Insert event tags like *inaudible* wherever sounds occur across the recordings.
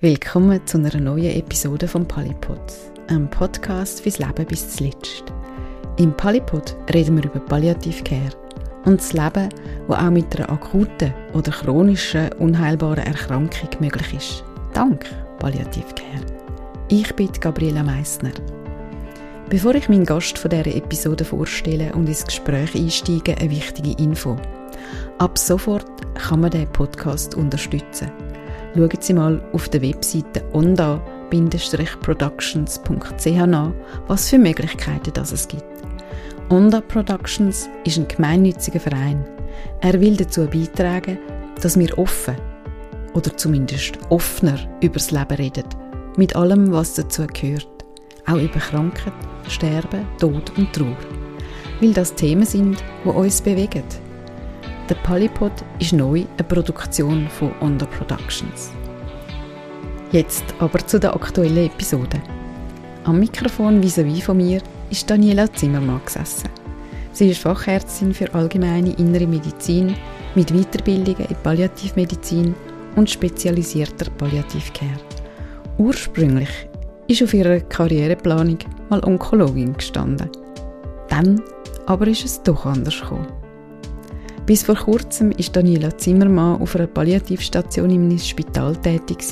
Willkommen zu einer neuen Episode von Polypod, einem Podcast fürs Leben bis zuletzt. Im Polypod reden wir über Palliative Care und das Leben, das auch mit einer akuten oder chronischen, unheilbaren Erkrankung möglich ist. Dank Palliative Care. Ich bin Gabriela Meissner. Bevor ich meinen Gast von dieser Episode vorstelle und ins Gespräch einsteige, eine wichtige Info. Ab sofort kann man diesen Podcast unterstützen – schauen Sie mal auf der Webseite onda-productions.ch nach, was für Möglichkeiten das es gibt. Onda Productions ist ein gemeinnütziger Verein. Er will dazu beitragen, dass wir offen oder zumindest offener über das Leben reden, mit allem, was dazu gehört, auch über Krankheit, Sterben, Tod und Trauer, weil das Themen sind, die uns bewegen der Polypod ist neu eine Produktion von Onda Productions. Jetzt aber zu der aktuellen Episode. Am Mikrofon vis-à-vis von mir ist Daniela Zimmermann gesessen. Sie ist Fachärztin für allgemeine innere Medizin mit Weiterbildungen in Palliativmedizin und spezialisierter Palliativcare. Ursprünglich ist auf ihrer Karriereplanung mal Onkologin gestanden. Dann aber ist es doch anders gekommen. Bis vor kurzem ist Daniela Zimmermann auf einer Palliativstation einem Spital tätig.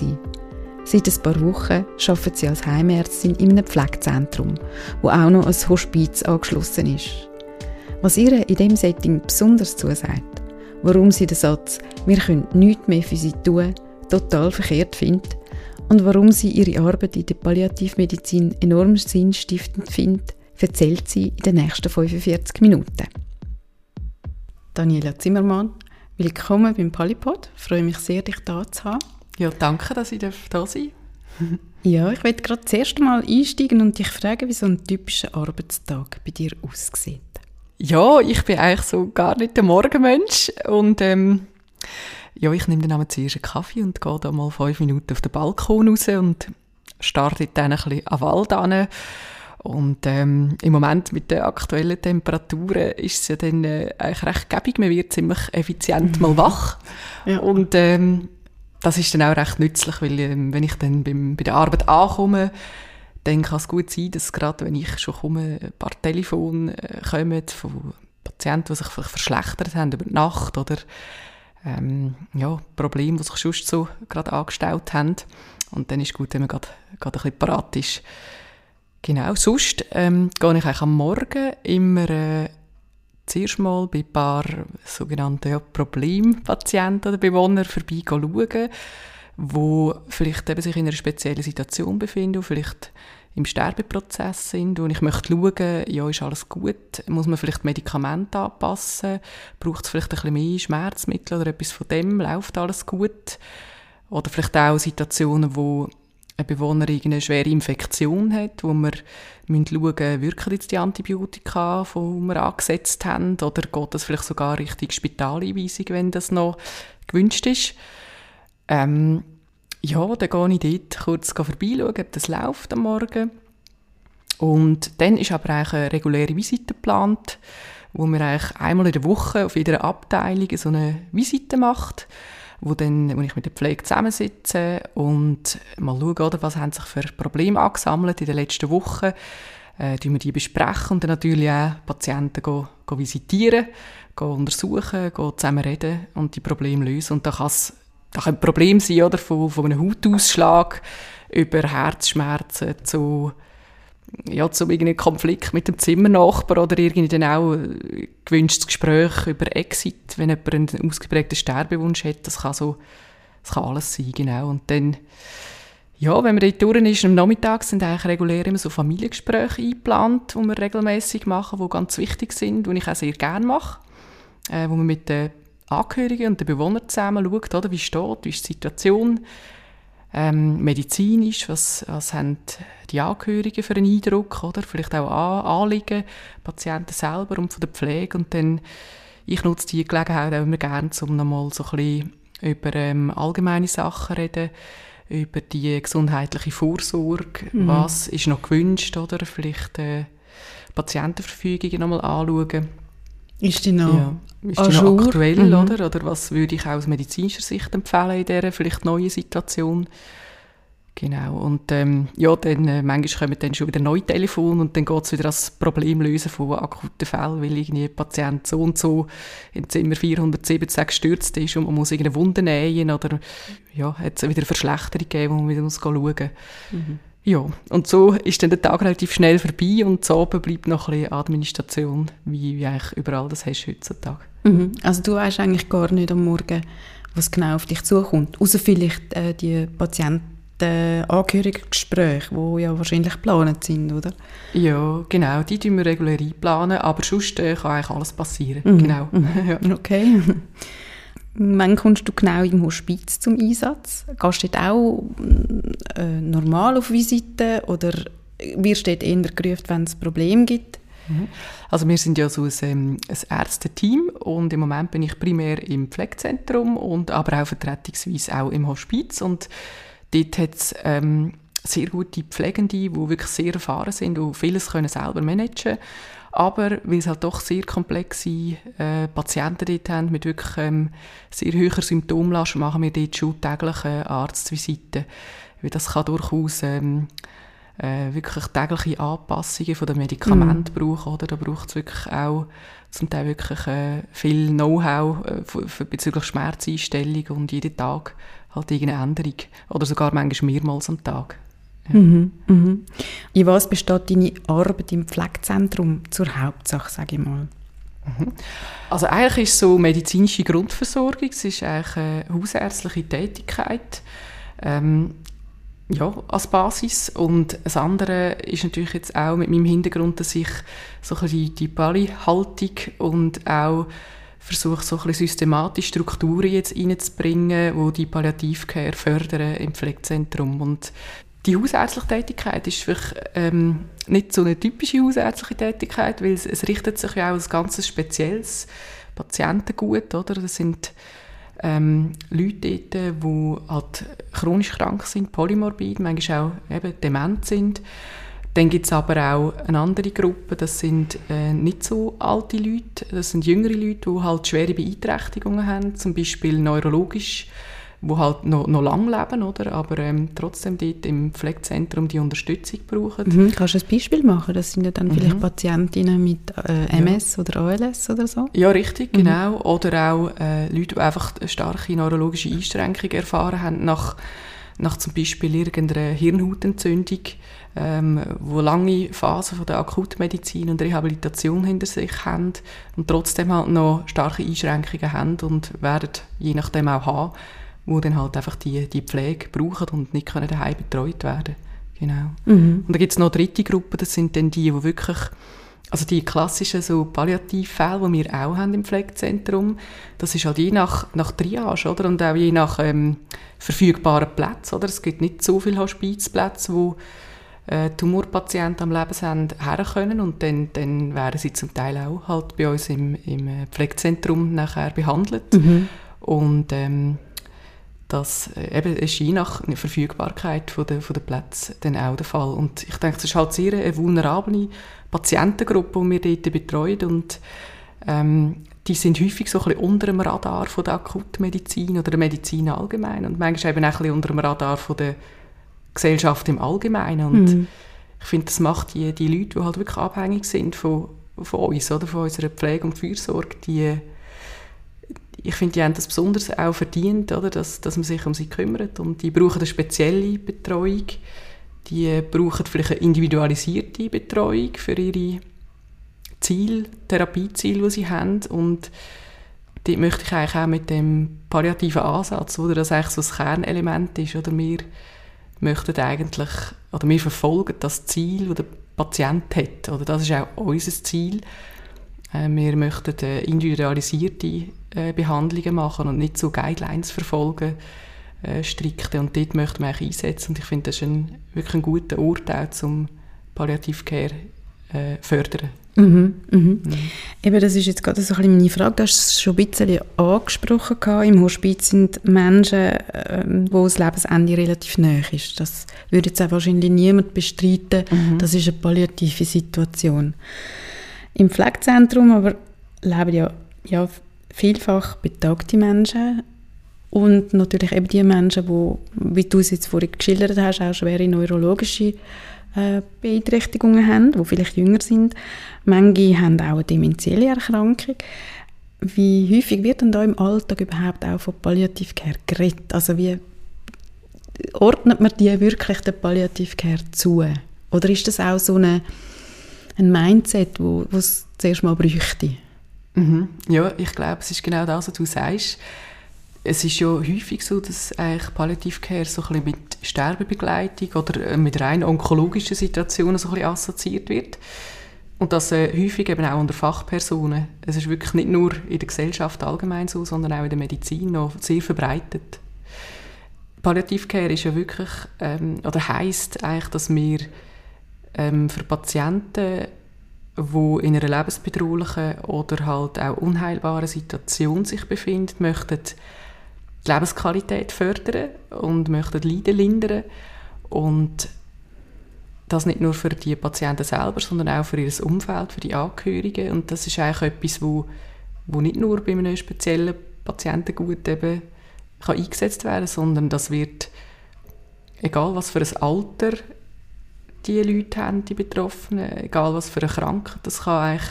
Seit ein paar Wochen arbeitet sie als Heimärztin in einem Pflegezentrum, wo auch noch ein Hospiz angeschlossen ist. Was ihr in diesem Setting besonders zusagt, warum sie den Satz «Wir können nichts mehr für sie tun» total verkehrt findet und warum sie ihre Arbeit in der Palliativmedizin enorm sinnstiftend findet, erzählt sie in den nächsten 45 Minuten. Daniela Zimmermann. Willkommen beim Polypod. Ich freue mich sehr, dich da zu haben. Ja, danke, dass ich da sein *laughs* Ja, ich werde gerade das erste Mal einsteigen und dich fragen, wie so ein typischer Arbeitstag bei dir aussieht. Ja, ich bin eigentlich so gar nicht der Morgenmensch und ähm, ja, ich nehme dann zuerst einen Kaffee und gehe da mal fünf Minuten auf den Balkon raus und starte dann ein bisschen an den Wald an und ähm, im Moment mit den aktuellen Temperaturen ist es ja dann äh, eigentlich recht gäbig. Man wird ziemlich effizient mal wach. ja. Und ähm, das ist dann auch recht nützlich, weil ähm, wenn ich dann beim, bei der Arbeit ankomme, dann kann es gut sein, dass gerade wenn ich schon komme, ein paar Telefone äh, kommen von Patienten, die sich vielleicht verschlechtert haben über die Nacht oder ähm, ja, Probleme, die sich sonst so gerade angestellt haben. Und dann ist es gut, wenn man gerade, gerade ein bisschen parat ist. Genau, sonst ähm, gehe ich eigentlich am Morgen immer äh, zuerst mal bei ein paar sogenannten ja, Problempatienten oder Bewohnern vorbei schauen, die vielleicht eben sich in einer speziellen Situation befinden, vielleicht im Sterbeprozess sind und ich möchte schauen, ja, ist alles gut, muss man vielleicht Medikamente anpassen, braucht es vielleicht ein bisschen mehr Schmerzmittel oder etwas von dem, läuft alles gut? Oder vielleicht auch Situationen, wo ein Bewohner eine schwere Infektion hat, wo wir schauen müssen, wirken jetzt die Antibiotika, die wir angesetzt haben, oder geht das vielleicht sogar Richtung Spitaleinweisung, wenn das noch gewünscht ist. Ähm, ja, dann gehe ich dort kurz vorbeischauen, ob das läuft am Morgen. Und dann ist aber eigentlich eine reguläre Visite geplant, wo man eigentlich einmal in der Woche auf jeder Abteilung so eine Visite macht wo, dann, wo ich mit der Pflege zusammensitze und mal schaue, oder, was haben sich für Probleme angesammelt in den letzten Wochen, äh, wir die besprechen und dann natürlich auch Patienten go, go visitieren, go untersuchen, go zusammen reden und die Probleme lösen. Und da kann es da können Probleme sein, oder, von, von einem Hautausschlag über Herzschmerzen zu ja, zu irgendeinem Konflikt mit dem Zimmernachbar oder irgendwie dann auch ein gewünschtes Gespräch über Exit, wenn jemand einen ausgeprägten Sterbewunsch hat, das kann so, das kann alles sein, genau. Und dann, ja, wenn man dort durch ist, am Nachmittag sind eigentlich regulär immer so Familiengespräche eingeplant, die wir regelmäßig machen, die ganz wichtig sind, die ich auch sehr gerne mache, äh, wo man mit den Angehörigen und den Bewohnern zusammen schaut, oder, wie steht, wie ist die Situation, ähm, medizinisch, was, was haben die Angehörigen für einen Eindruck, oder? Vielleicht auch An Anliegen, Patienten selber und von der Pflege und dann, ich nutze die Gelegenheit auch immer gerne, um nochmal so ein bisschen über ähm, allgemeine Sachen reden, über die gesundheitliche Vorsorge, mhm. was ist noch gewünscht, oder? Vielleicht äh, Patientenverfügungen nochmal anschauen. Ist die noch, ja. ist die noch aktuell, mhm. oder? Oder was würde ich aus medizinischer Sicht empfehlen in dieser vielleicht neuen Situation? Genau. Und ähm, ja, dann äh, manchmal kommen dann schon wieder neue Telefone und dann geht es wieder das Problem lösen von akuten Fällen, weil irgendwie ein Patient so und so in Zimmer 470 gestürzt ist und man muss irgendeine Wunde nähen oder ja, hat es wieder eine Verschlechterung gegeben, wo man wieder muss schauen muss. Mhm. Ja, und so ist dann der Tag relativ schnell vorbei und so bleibt noch ein bisschen Administration, wie, wie eigentlich überall das hast heutzutage. Mhm. Also du weißt eigentlich gar nicht am Morgen, was genau auf dich zukommt, außer vielleicht äh, die Patienten Angehörigen-Gespräche, die ja wahrscheinlich geplant sind, oder? Ja, genau, die tun wir regulär einplanen, aber sonst äh, kann eigentlich alles passieren, mhm. genau. Mhm. *laughs* Okay. Wann kommst du genau im Hospiz zum Einsatz? Gehst du dort auch äh, normal auf Visite oder wirst du dort eher gerufen, wenn es Probleme gibt? Mhm. Also wir sind ja so ein, ähm, ein Ärzteteam und im Moment bin ich primär im Pflegezentrum und aber auch vertretungsweise auch im Hospiz und dort hat es ähm, sehr gute Pflegende, die wirklich sehr erfahren sind und vieles können selber managen aber weil es halt doch sehr komplexe äh, Patienten dort haben, mit wirklich ähm, sehr hoher Symptomlast, machen wir dort schon tägliche Arztvisiten. Weil das kann durchaus ähm, äh, wirklich tägliche Anpassungen von den Medikamenten mm. brauchen. Oder? Da braucht es wirklich auch zum Teil wirklich äh, viel Know-how äh, bezüglich Schmerzeinstellung und jeden Tag halt irgendeine Änderung. Oder sogar manchmal mehrmals am Tag. Ja. Mhm, mhm. In was besteht deine Arbeit im Pflegezentrum zur Hauptsache, sage ich mal? Mhm. Also eigentlich ist so medizinische Grundversorgung, es ist eigentlich eine hausärztliche Tätigkeit ähm, ja, als Basis und das andere ist natürlich jetzt auch mit meinem Hintergrund, dass ich so ein bisschen die Bali-Haltung und auch versuche so ein bisschen systematisch Strukturen jetzt reinzubringen, die die Palliativcare fördern im Pflegezentrum und die hausärztliche Tätigkeit ist vielleicht ähm, nicht so eine typische hausärztliche Tätigkeit, weil es, es richtet sich ja auch ein ganz spezielles Patientengut, oder? Das sind ähm, Leute dort, die halt chronisch krank sind, polymorbid, manchmal auch eben dement sind. Dann gibt es aber auch eine andere Gruppe, das sind äh, nicht so alte Leute, das sind jüngere Leute, die halt schwere Beeinträchtigungen haben, zum Beispiel neurologisch wo halt noch, noch lang leben, oder? aber ähm, trotzdem dort im Pflegezentrum die Unterstützung brauchen. Mhm. Kannst du ein Beispiel machen? Das sind ja dann mhm. vielleicht Patientinnen mit äh, MS ja. oder ALS oder so? Ja, richtig, mhm. genau. Oder auch äh, Leute, die einfach starke neurologische Einschränkungen erfahren haben, nach, nach zum Beispiel irgendeiner Hirnhautentzündung, ähm, wo lange Phasen von der Akutmedizin und Rehabilitation hinter sich haben und trotzdem halt noch starke Einschränkungen haben und werden je nachdem auch haben wo dann halt einfach die, die Pflege brauchen und nicht können daheim betreut werden Genau. Mhm. Und dann gibt es noch eine dritte Gruppe, das sind dann die, die wirklich, also die klassischen so Palliativfälle, die wir auch haben im Pflegezentrum, das ist halt je nach, nach Triage, oder? Und auch je nach ähm, verfügbaren Plätzen, oder? Es gibt nicht so viele Hospizplätze, wo äh, Tumorpatienten am Lebensende her können und dann, dann werden sie zum Teil auch halt bei uns im, im äh, Pflegezentrum nachher behandelt. Mhm. Und ähm, das äh, eben ist je nach Verfügbarkeit von der, von der Plätze dann auch der Fall. Und ich denke, es ist halt sehr eine vulnerable Patientengruppe, die wir dort betreuen und ähm, die sind häufig so ein bisschen unter dem Radar von der Akutmedizin oder der Medizin allgemein und manchmal eben auch ein bisschen unter dem Radar von der Gesellschaft im Allgemeinen. Und mhm. ich finde, das macht die, die Leute, die halt wirklich abhängig sind von, von uns, oder, von unserer Pflege und Fürsorge, die ich finde, die haben das besonders auch verdient, oder, dass, dass man sich um sie kümmert. Und die brauchen eine spezielle Betreuung. Die brauchen vielleicht eine individualisierte Betreuung für ihre Ziele, Therapieziele, die sie haben. Und dort möchte ich eigentlich auch mit dem palliativen Ansatz, oder das eigentlich so das Kernelement ist, oder wir möchten eigentlich, oder wir verfolgen das Ziel, das der Patient hat, oder das ist auch unser Ziel. Äh, wir möchten individualisierte äh, Behandlungen machen und nicht so Guidelines verfolgen, äh, strikte. Und dort möchten wir eigentlich einsetzen. Und ich finde, das ist ein, wirklich ein guter Ort auch zum Palliativcare äh, fördern. Mhm, mhm. Mhm. Eben, das ist jetzt gerade so ein bisschen meine Frage. Du hast es schon ein bisschen angesprochen. Gehabt. Im Hospiz sind Menschen, äh, wo das Lebensende relativ nahe ist. Das würde jetzt auch wahrscheinlich niemand bestreiten. Mhm. Das ist eine palliative Situation. Im Pflegezentrum aber leben ja, ja vielfach betagte Menschen und natürlich eben die Menschen, die, wie du es jetzt vorhin geschildert hast, auch schwere neurologische äh, Beeinträchtigungen haben, die vielleicht jünger sind. Manche haben auch eine dementielle Erkrankung. Wie häufig wird denn da im Alltag überhaupt auch von Palliativcare geredet? Also wie ordnet man die wirklich der Palliativcare zu? Oder ist das auch so eine, ein Mindset, wo es zuerst mal bräuchte? Mhm. Ja, ich glaube, es ist genau das, was du sagst es ist ja häufig so, dass eigentlich Palliative so ein bisschen mit Sterbebegleitung oder äh, mit rein onkologischen Situationen so ein bisschen assoziiert wird. Und das äh, häufig eben auch unter Fachpersonen. Es ist wirklich nicht nur in der Gesellschaft allgemein so, sondern auch in der Medizin noch sehr verbreitet. Palliative Care ist ja wirklich, ähm, oder heisst eigentlich, dass wir ähm, für Patienten, die in einer lebensbedrohlichen oder halt auch unheilbaren Situation sich befinden, möchten die Lebensqualität fördern und möchten Leiden lindern. Und das nicht nur für die Patienten selber, sondern auch für ihr Umfeld, für die Angehörigen. Und das ist eigentlich etwas, wo, wo nicht nur bei einem speziellen Patientengut eben kann eingesetzt werden, sondern das wird, egal was für ein Alter die Leute haben, die Betroffenen, egal was für eine Krankheit, das kann eigentlich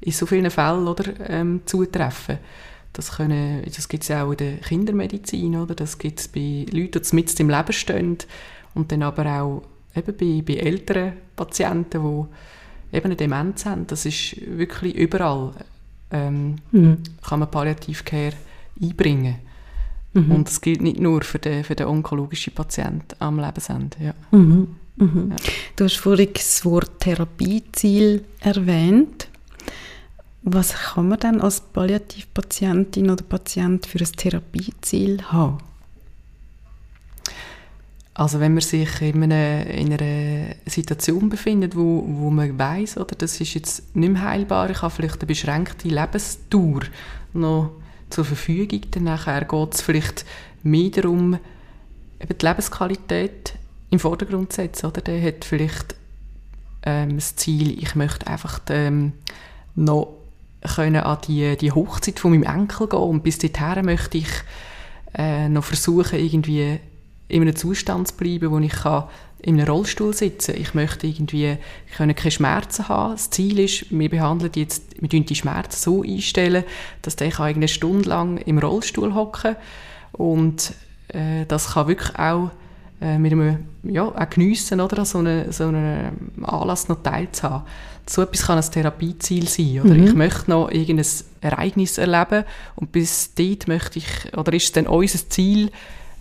in so vielen Fällen oder, ähm, zutreffen. Das, können, das gibt es auch in der Kindermedizin, oder? das gibt es bei Leuten, die mitten im Leben stehen und dann aber auch eben bei, bei älteren Patienten, die eben eine Demenz haben. Das ist wirklich überall, ähm, mhm. kann man Palliativcare einbringen. Mhm. Und das gilt nicht nur für den, für den onkologischen Patienten am Lebensende. Ja. Mhm. Mhm. Ja. Du hast vorhin das Wort Therapieziel erwähnt. Was kann man dann als Palliativpatientin oder Patient für ein Therapieziel haben? Also wenn man sich in einer, in einer Situation befindet, wo, wo man weiß, oder das ist jetzt nicht mehr heilbar, ich habe vielleicht eine beschränkte Lebensdauer noch zur Verfügung, dann geht es vielleicht mehr darum, eben die Lebensqualität im Vordergrund setzen. Oder? Der hat vielleicht ähm, das Ziel, ich möchte einfach ähm, noch können an die, die Hochzeit von meinem Enkel gehen und bis dahin möchte ich äh, noch versuchen, irgendwie in einem Zustand zu bleiben, wo ich kann in einem Rollstuhl sitzen kann. Ich möchte irgendwie können keine Schmerzen haben. Das Ziel ist, wir behandeln jetzt, wir die Schmerzen so einstellen, dass der eine Stunde lang im Rollstuhl hocken und äh, das kann wirklich auch äh, mit einem, ja, auch geniessen, oder, so einen so eine Anlass noch teilzuhaben so etwas kann ein Therapieziel sein. Oder? Mhm. Ich möchte noch irgendein Ereignis erleben und bis dort möchte ich, oder ist es dann unser Ziel,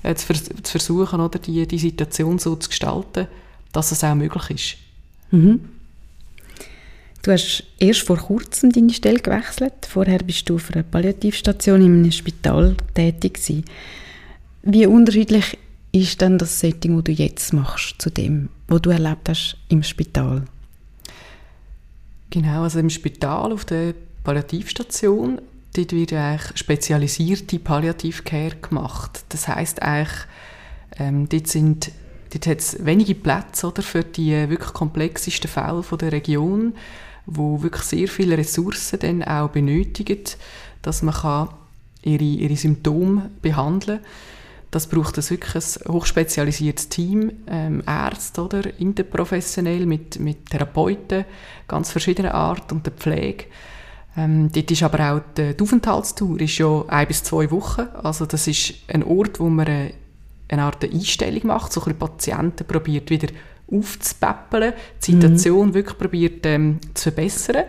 äh, zu, vers zu, versuchen, oder, die, die Situation so zu gestalten, dass es auch möglich ist. Mhm. Du hast erst vor kurzem deine Stelle gewechselt. Vorher bist du auf einer Palliativstation in einem Spital tätig gewesen. Wie unterschiedlich ist denn das Setting, das du jetzt machst, zu dem, was du erlebt hast im Spital? Genau, also im Spital auf der Palliativstation, dort wird eigentlich spezialisierte Palliativcare gemacht. Das heißt eigentlich, ähm, dort sind dort hat es wenige Plätze oder, für die wirklich komplexesten Fälle von der Region, wo wirklich sehr viele Ressourcen dann auch benötigen, dass man kann ihre, ihre Symptome behandeln kann das braucht es wirklich ein hochspezialisiertes Team, ähm, Ärzte oder interprofessionell mit, mit Therapeuten, ganz verschiedener Art und der Pflege. Ähm, dort ist aber auch die, die Aufenthaltstour ist ja ein bis zwei Wochen. Also das ist ein Ort, wo man eine, eine Art Einstellung macht, so ein Patienten probiert wieder aufzupäppeln, die Situation mhm. wirklich probiert ähm, zu verbessern.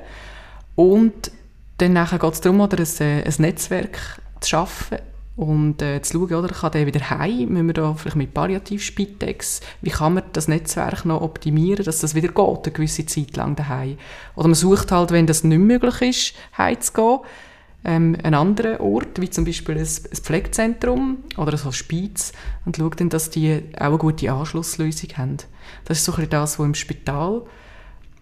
Und dann geht es darum, oder ein, ein Netzwerk zu schaffen, und äh, zu schauen, oder, kann der wieder heim, müssen wir da vielleicht mit Palliativ-Spitex, wie kann man das Netzwerk noch optimieren, dass das wieder geht, eine gewisse Zeit lang daheim. Oder man sucht halt, wenn das nicht möglich ist, heim zu gehen, ähm, einen anderen Ort, wie zum Beispiel ein, ein Pflegezentrum oder ein Hospiz und schaut dann, dass die auch eine gute Anschlusslösung haben. Das ist so ein bisschen das, was im Spital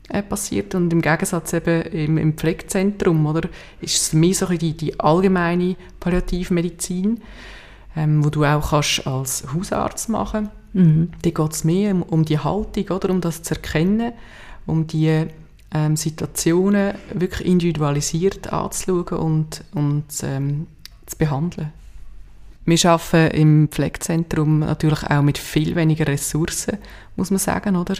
passiert. Und im Gegensatz eben im, im Pflegezentrum, oder, ist es mehr so die, die allgemeine Palliativmedizin, ähm, wo du auch kannst als Hausarzt machen mhm. Da geht es mehr um, um, die Haltung, oder, um das zu erkennen, um die ähm, Situationen wirklich individualisiert anzuschauen und, und ähm, zu behandeln. wir arbeiten im Pflegezentrum natürlich auch mit viel weniger Ressourcen, muss man sagen, oder?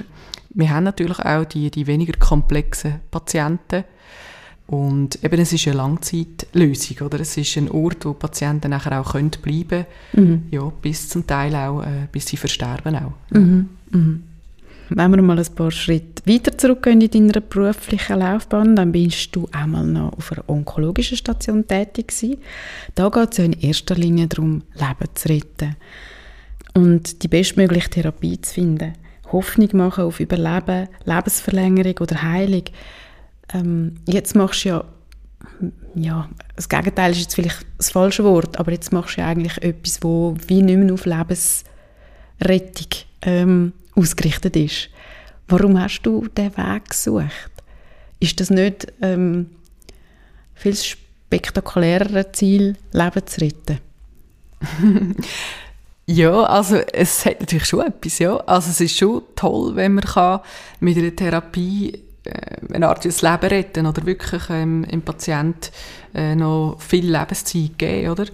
Wir haben natürlich auch die, die weniger komplexen Patienten. Und eben, es ist eine Langzeitlösung, oder? Es ist ein Ort, wo Patienten nachher auch können bleiben können, mhm. ja, bis zum Teil auch, äh, bis sie versterben auch. Mhm. Mhm. Wenn wir mal ein paar Schritte weiter zurückgehen in deiner beruflichen Laufbahn, dann bist du auch mal noch auf einer onkologischen Station tätig gewesen. Da geht es ja in erster Linie darum, Leben zu retten und die bestmögliche Therapie zu finden. Hoffnung machen auf Überleben, Lebensverlängerung oder Heilung. Ähm, jetzt machst du ja, ja, das Gegenteil ist jetzt vielleicht das falsche Wort, aber jetzt machst du ja eigentlich etwas, wo wie nicht mehr auf Lebensrettung ähm, ausgerichtet ist. Warum hast du diesen Weg gesucht? Ist das nicht ähm, viel spektakulärere Ziel, Leben zu retten? *laughs* ja, also es hat natürlich schon etwas, ja. Also es ist schon toll, wenn man kann mit einer Therapie äh, eine Art das Leben retten oder wirklich ähm, dem Patienten äh, noch viel Lebenszeit geben, oder?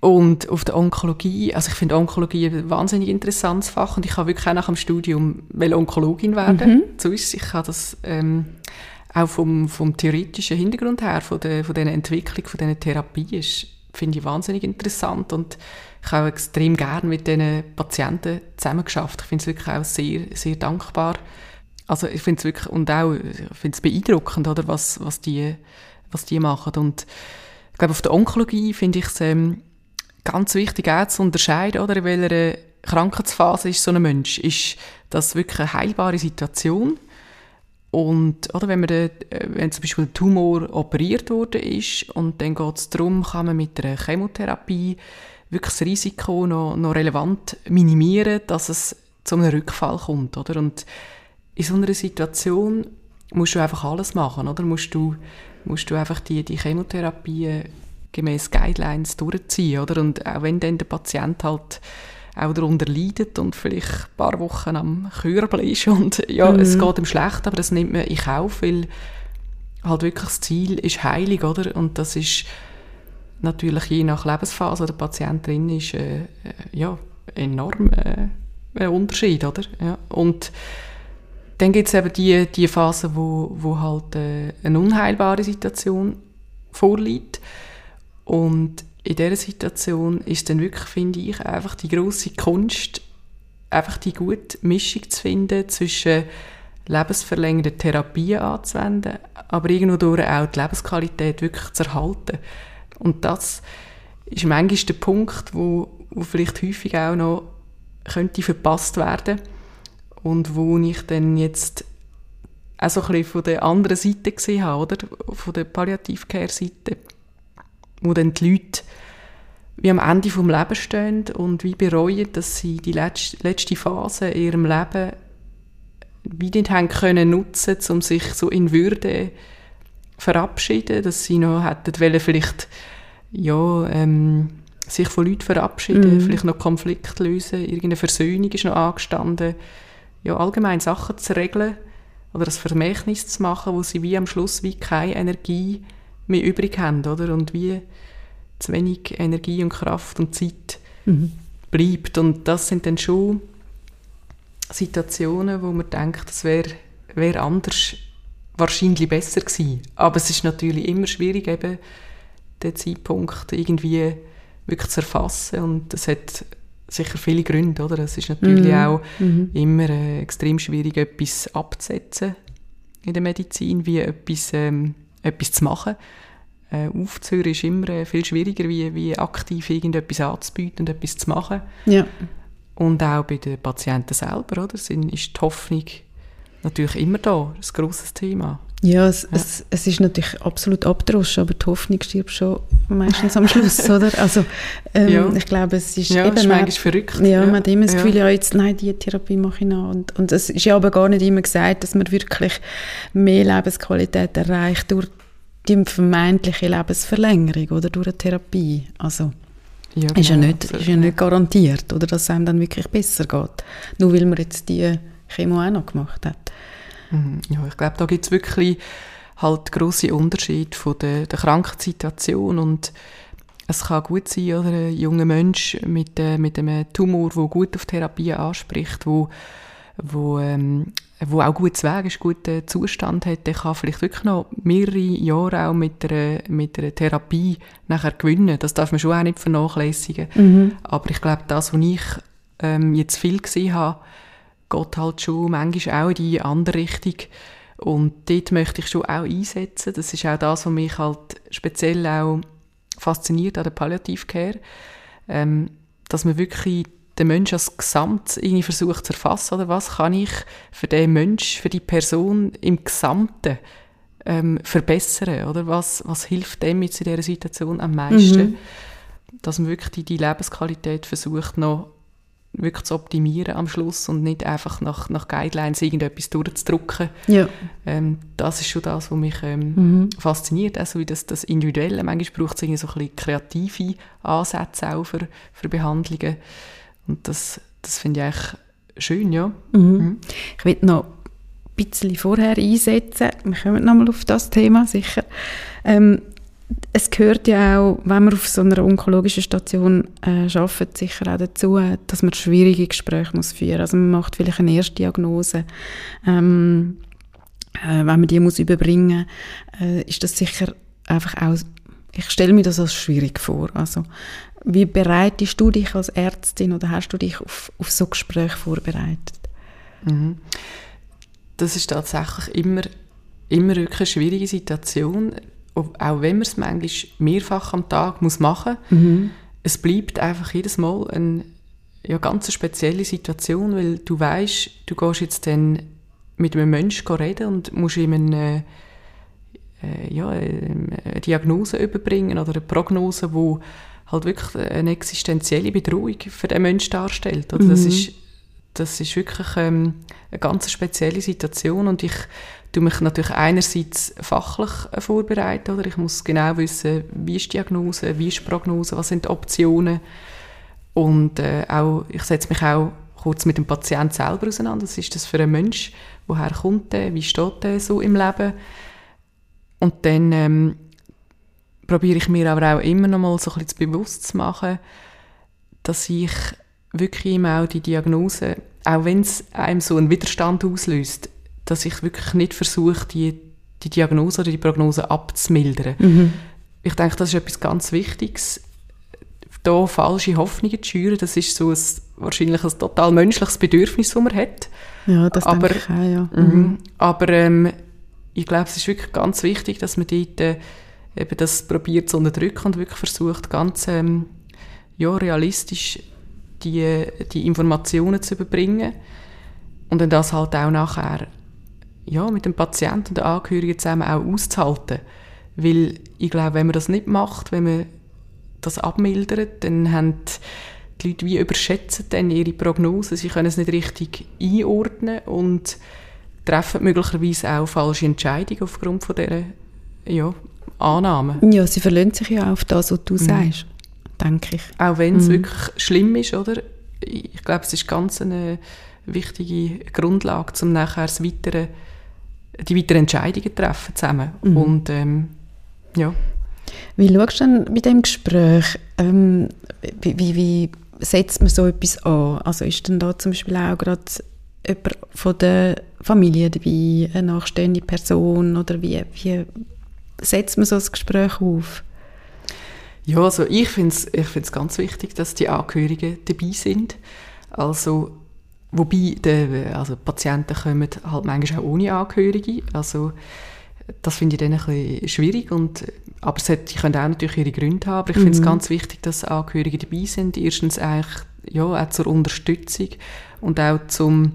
Und auf der Onkologie, also ich finde Onkologie ein wahnsinnig interessantes Fach und ich habe wirklich auch nach dem Studium Onkologin werden. Mhm. So ist es. Ich habe das ähm, auch vom, vom theoretischen Hintergrund her, von der, von der Entwicklung, von dieser Therapie, ist, finde ich wahnsinnig interessant und ich habe extrem gerne mit diesen Patienten zusammengeschafft. Ich finde es wirklich auch sehr, sehr dankbar. Also ich finde es wirklich, und auch, ich finde es beeindruckend, oder, was, was, die, was die machen. Und ich glaube, auf der Onkologie finde ich es ähm, ganz wichtig auch zu unterscheiden, oder, in welcher Krankheitsphase ist so ein Mensch. Ist das wirklich eine heilbare Situation? Und, oder, wenn, man den, äh, wenn zum Beispiel ein Tumor operiert worden ist und dann geht es darum, kann man mit einer Chemotherapie wirklich das Risiko noch, noch relevant minimieren, dass es zu einem Rückfall kommt, oder? Und in so einer Situation musst du einfach alles machen, oder? Musst du, musst du einfach die, die Chemotherapie gemäß Guidelines durchziehen, oder? Und auch wenn dann der Patient halt auch darunter leidet und vielleicht ein paar Wochen am Körbel ist und ja, mhm. es geht ihm schlecht, aber das nimmt man in Kauf, weil halt wirklich das Ziel ist Heilung, oder? Und das ist natürlich je nach Lebensphase, der Patient drin ist, äh, äh, ja, enorm äh, ein Unterschied, oder? Ja. Und dann gibt es eben die, die Phase, wo, wo halt äh, eine unheilbare Situation vorliegt und in dieser Situation ist dann wirklich, finde ich, einfach die große Kunst, einfach die gute Mischung zu finden zwischen lebensverlängernden Therapien anzuwenden, aber irgendwo auch die Lebensqualität wirklich zu erhalten. Und das ist manchmal der Punkt, wo, wo vielleicht häufig auch noch könnte verpasst werden und wo ich dann jetzt auch so ein von der anderen Seite gesehen habe, oder? Von der Palliativ-Care-Seite wo dann die Leute wie am Ende vom Leben stehen und wie bereuen, dass sie die letzte, Phase in ihrem Leben wie nicht haben können nutzen, um sich so in Würde verabschieden, dass sie noch hätten wollen, vielleicht ja, ähm, sich von Leuten verabschieden, mhm. vielleicht noch Konflikt lösen, irgendeine Versöhnung ist noch angestanden, ja, allgemein Sachen zu regeln oder das Vermächtnis zu machen, wo sie wie am Schluss wie keine Energie mehr übrig haben, oder? Und wie zu wenig Energie und Kraft und Zeit mhm. bleibt. Und das sind dann schon Situationen, wo man denkt, das wäre wär anders wahrscheinlich besser gewesen. Aber es ist natürlich immer schwierig, eben den Zeitpunkt irgendwie wirklich zu erfassen. Und das hat sicher viele Gründe, oder? Es ist natürlich mhm. auch mhm. immer äh, extrem schwierig, etwas abzusetzen in der Medizin, wie etwas ähm, etwas zu machen. Äh, aufzuhören ist immer äh, viel schwieriger, wie, wie aktiv irgendetwas anzubieten und etwas zu machen. Ja. Und auch bei den Patienten selber, oder? Sind, ist die Hoffnung natürlich immer da, ein grosses Thema. Ja, es, ja. Es, es ist natürlich absolut abgedroschen, aber die Hoffnung stirbt schon meistens am Schluss, *laughs* oder? Also ähm, ja. ich glaube, es ist ja, eben... ist verrückt. Ja, ja, man hat immer das Gefühl, ja, jetzt, nein, die Therapie mache ich noch. Und, und es ist ja aber gar nicht immer gesagt, dass man wirklich mehr Lebensqualität erreicht durch die vermeintliche Lebensverlängerung oder durch eine Therapie. Also ja, genau. ist, ja nicht, ist ja nicht garantiert, oder dass es einem dann wirklich besser geht. Nur weil man jetzt die Chemo auch noch gemacht hat. Mhm. Ja, ich glaube, da gibt es wirklich halt grosse Unterschiede von der, der Krankensituation und es kann gut sein, oder ein junger Mensch mit, äh, mit einem Tumor, der gut auf Therapie anspricht, wo, wo, ähm, wo auch gutes Weg ist, guten Zustand hat, der kann vielleicht wirklich noch mehrere Jahre auch mit einer, mit einer Therapie nachher gewinnen. Das darf man schon auch nicht vernachlässigen. Mhm. Aber ich glaube, das, was ich ähm, jetzt viel gesehen habe, geht halt schon manchmal auch in die andere Richtung. Und dort möchte ich schon auch einsetzen. Das ist auch das, was mich halt speziell auch fasziniert an der Palliativcare, ähm, dass man wirklich den Menschen als Gesamt irgendwie versucht zu erfassen, oder was kann ich für den Mensch, für die Person im Gesamten ähm, verbessern, oder was, was hilft dem jetzt in dieser Situation am meisten, mhm. dass man wirklich die, die Lebensqualität versucht noch wirklich zu optimieren am Schluss und nicht einfach nach, nach Guidelines irgendetwas durchzudrücken. Ja. Ähm, das ist schon das, was mich ähm, mhm. fasziniert, also wie das, das Individuelle. Manchmal braucht es irgendwie so ein bisschen kreative Ansätze auch für, für Behandlungen und das, das finde ich eigentlich schön, ja. Mhm. Mhm. Ich will noch ein bisschen vorher einsetzen, wir kommen nochmal auf das Thema, sicher. Ähm, es gehört ja auch, wenn man auf so einer onkologischen Station äh, arbeitet, sicher auch dazu, dass man schwierige Gespräche muss führen. Also man macht vielleicht eine erste Diagnose. Ähm, äh, wenn man die muss überbringen, äh, ist das sicher einfach auch. Ich stelle mir das als schwierig vor. Also wie bereitest du dich als Ärztin oder hast du dich auf, auf so Gespräche vorbereitet? Mhm. Das ist tatsächlich immer immer wirklich eine schwierige Situation auch wenn man es manchmal mehrfach am Tag muss machen muss, mhm. es bleibt einfach jedes Mal eine ja, ganz spezielle Situation, weil du weißt, du gehst jetzt dann mit einem Menschen reden und musst ihm eine, äh, ja, eine Diagnose überbringen oder eine Prognose, wo halt wirklich eine existenzielle Bedrohung für den Menschen darstellt. Oder mhm. das, ist, das ist wirklich ähm, eine ganz spezielle Situation und ich tue mich natürlich einerseits fachlich äh, vorbereiten, oder? Ich muss genau wissen, wie ist die Diagnose, wie ist die Prognose, was sind die Optionen? Und äh, auch, ich setze mich auch kurz mit dem Patienten selber auseinander, was ist das für ein Mensch, woher kommt der, wie steht der so im Leben? Und dann ähm, probiere ich mir aber auch immer noch mal so ein bisschen bewusst zu machen, dass ich wirklich immer auch die Diagnose, auch wenn es einem so einen Widerstand auslöst, dass ich wirklich nicht versuche, die, die Diagnose oder die Prognose abzumildern. Mhm. Ich denke, das ist etwas ganz Wichtiges. Da falsche Hoffnungen zu schüren, das ist so ein, wahrscheinlich ein total menschliches Bedürfnis, das man hat. Ja, das aber, denke ich auch, ja. Mhm. mhm. Aber ähm, ich glaube, es ist wirklich ganz wichtig, dass man dort äh, eben das probiert zu unterdrücken und wirklich versucht, ganz ähm, ja, realistisch die, die Informationen zu überbringen und dann das halt auch nachher ja, mit dem Patienten und den Angehörigen zusammen auch auszuhalten. Weil ich glaube, wenn man das nicht macht, wenn man das abmildert, dann haben die Leute wie überschätzen dann ihre Prognose, sie können es nicht richtig einordnen und treffen möglicherweise auch falsche Entscheidungen aufgrund von dieser ja, Annahmen. Ja, sie verlassen sich ja auf das, was du mhm. sagst, denke ich. Auch wenn es mhm. wirklich schlimm ist, oder? Ich glaube, es ist ganz eine wichtige Grundlage, um nachher das Weitere die weiteren Entscheidungen treffen zusammen. Mhm. Und ähm, ja. Wie schaust du denn bei diesem Gespräch, ähm, wie, wie, wie, setzt man so etwas an? Also ist denn da zum Beispiel auch gerade jemand von der Familie dabei, eine nachstehende Person oder wie, wie setzt man so ein Gespräch auf? Ja, also ich finde es ich find's ganz wichtig, dass die Angehörigen dabei sind. Also Wobei, der, also Patienten kommen halt manchmal auch ohne Angehörige. Also, das finde ich dann ein bisschen schwierig. Und, aber sie können auch natürlich ihre Gründe haben. Aber ich mhm. finde es ganz wichtig, dass Angehörige dabei sind. Erstens eigentlich, ja, auch zur Unterstützung und auch zum,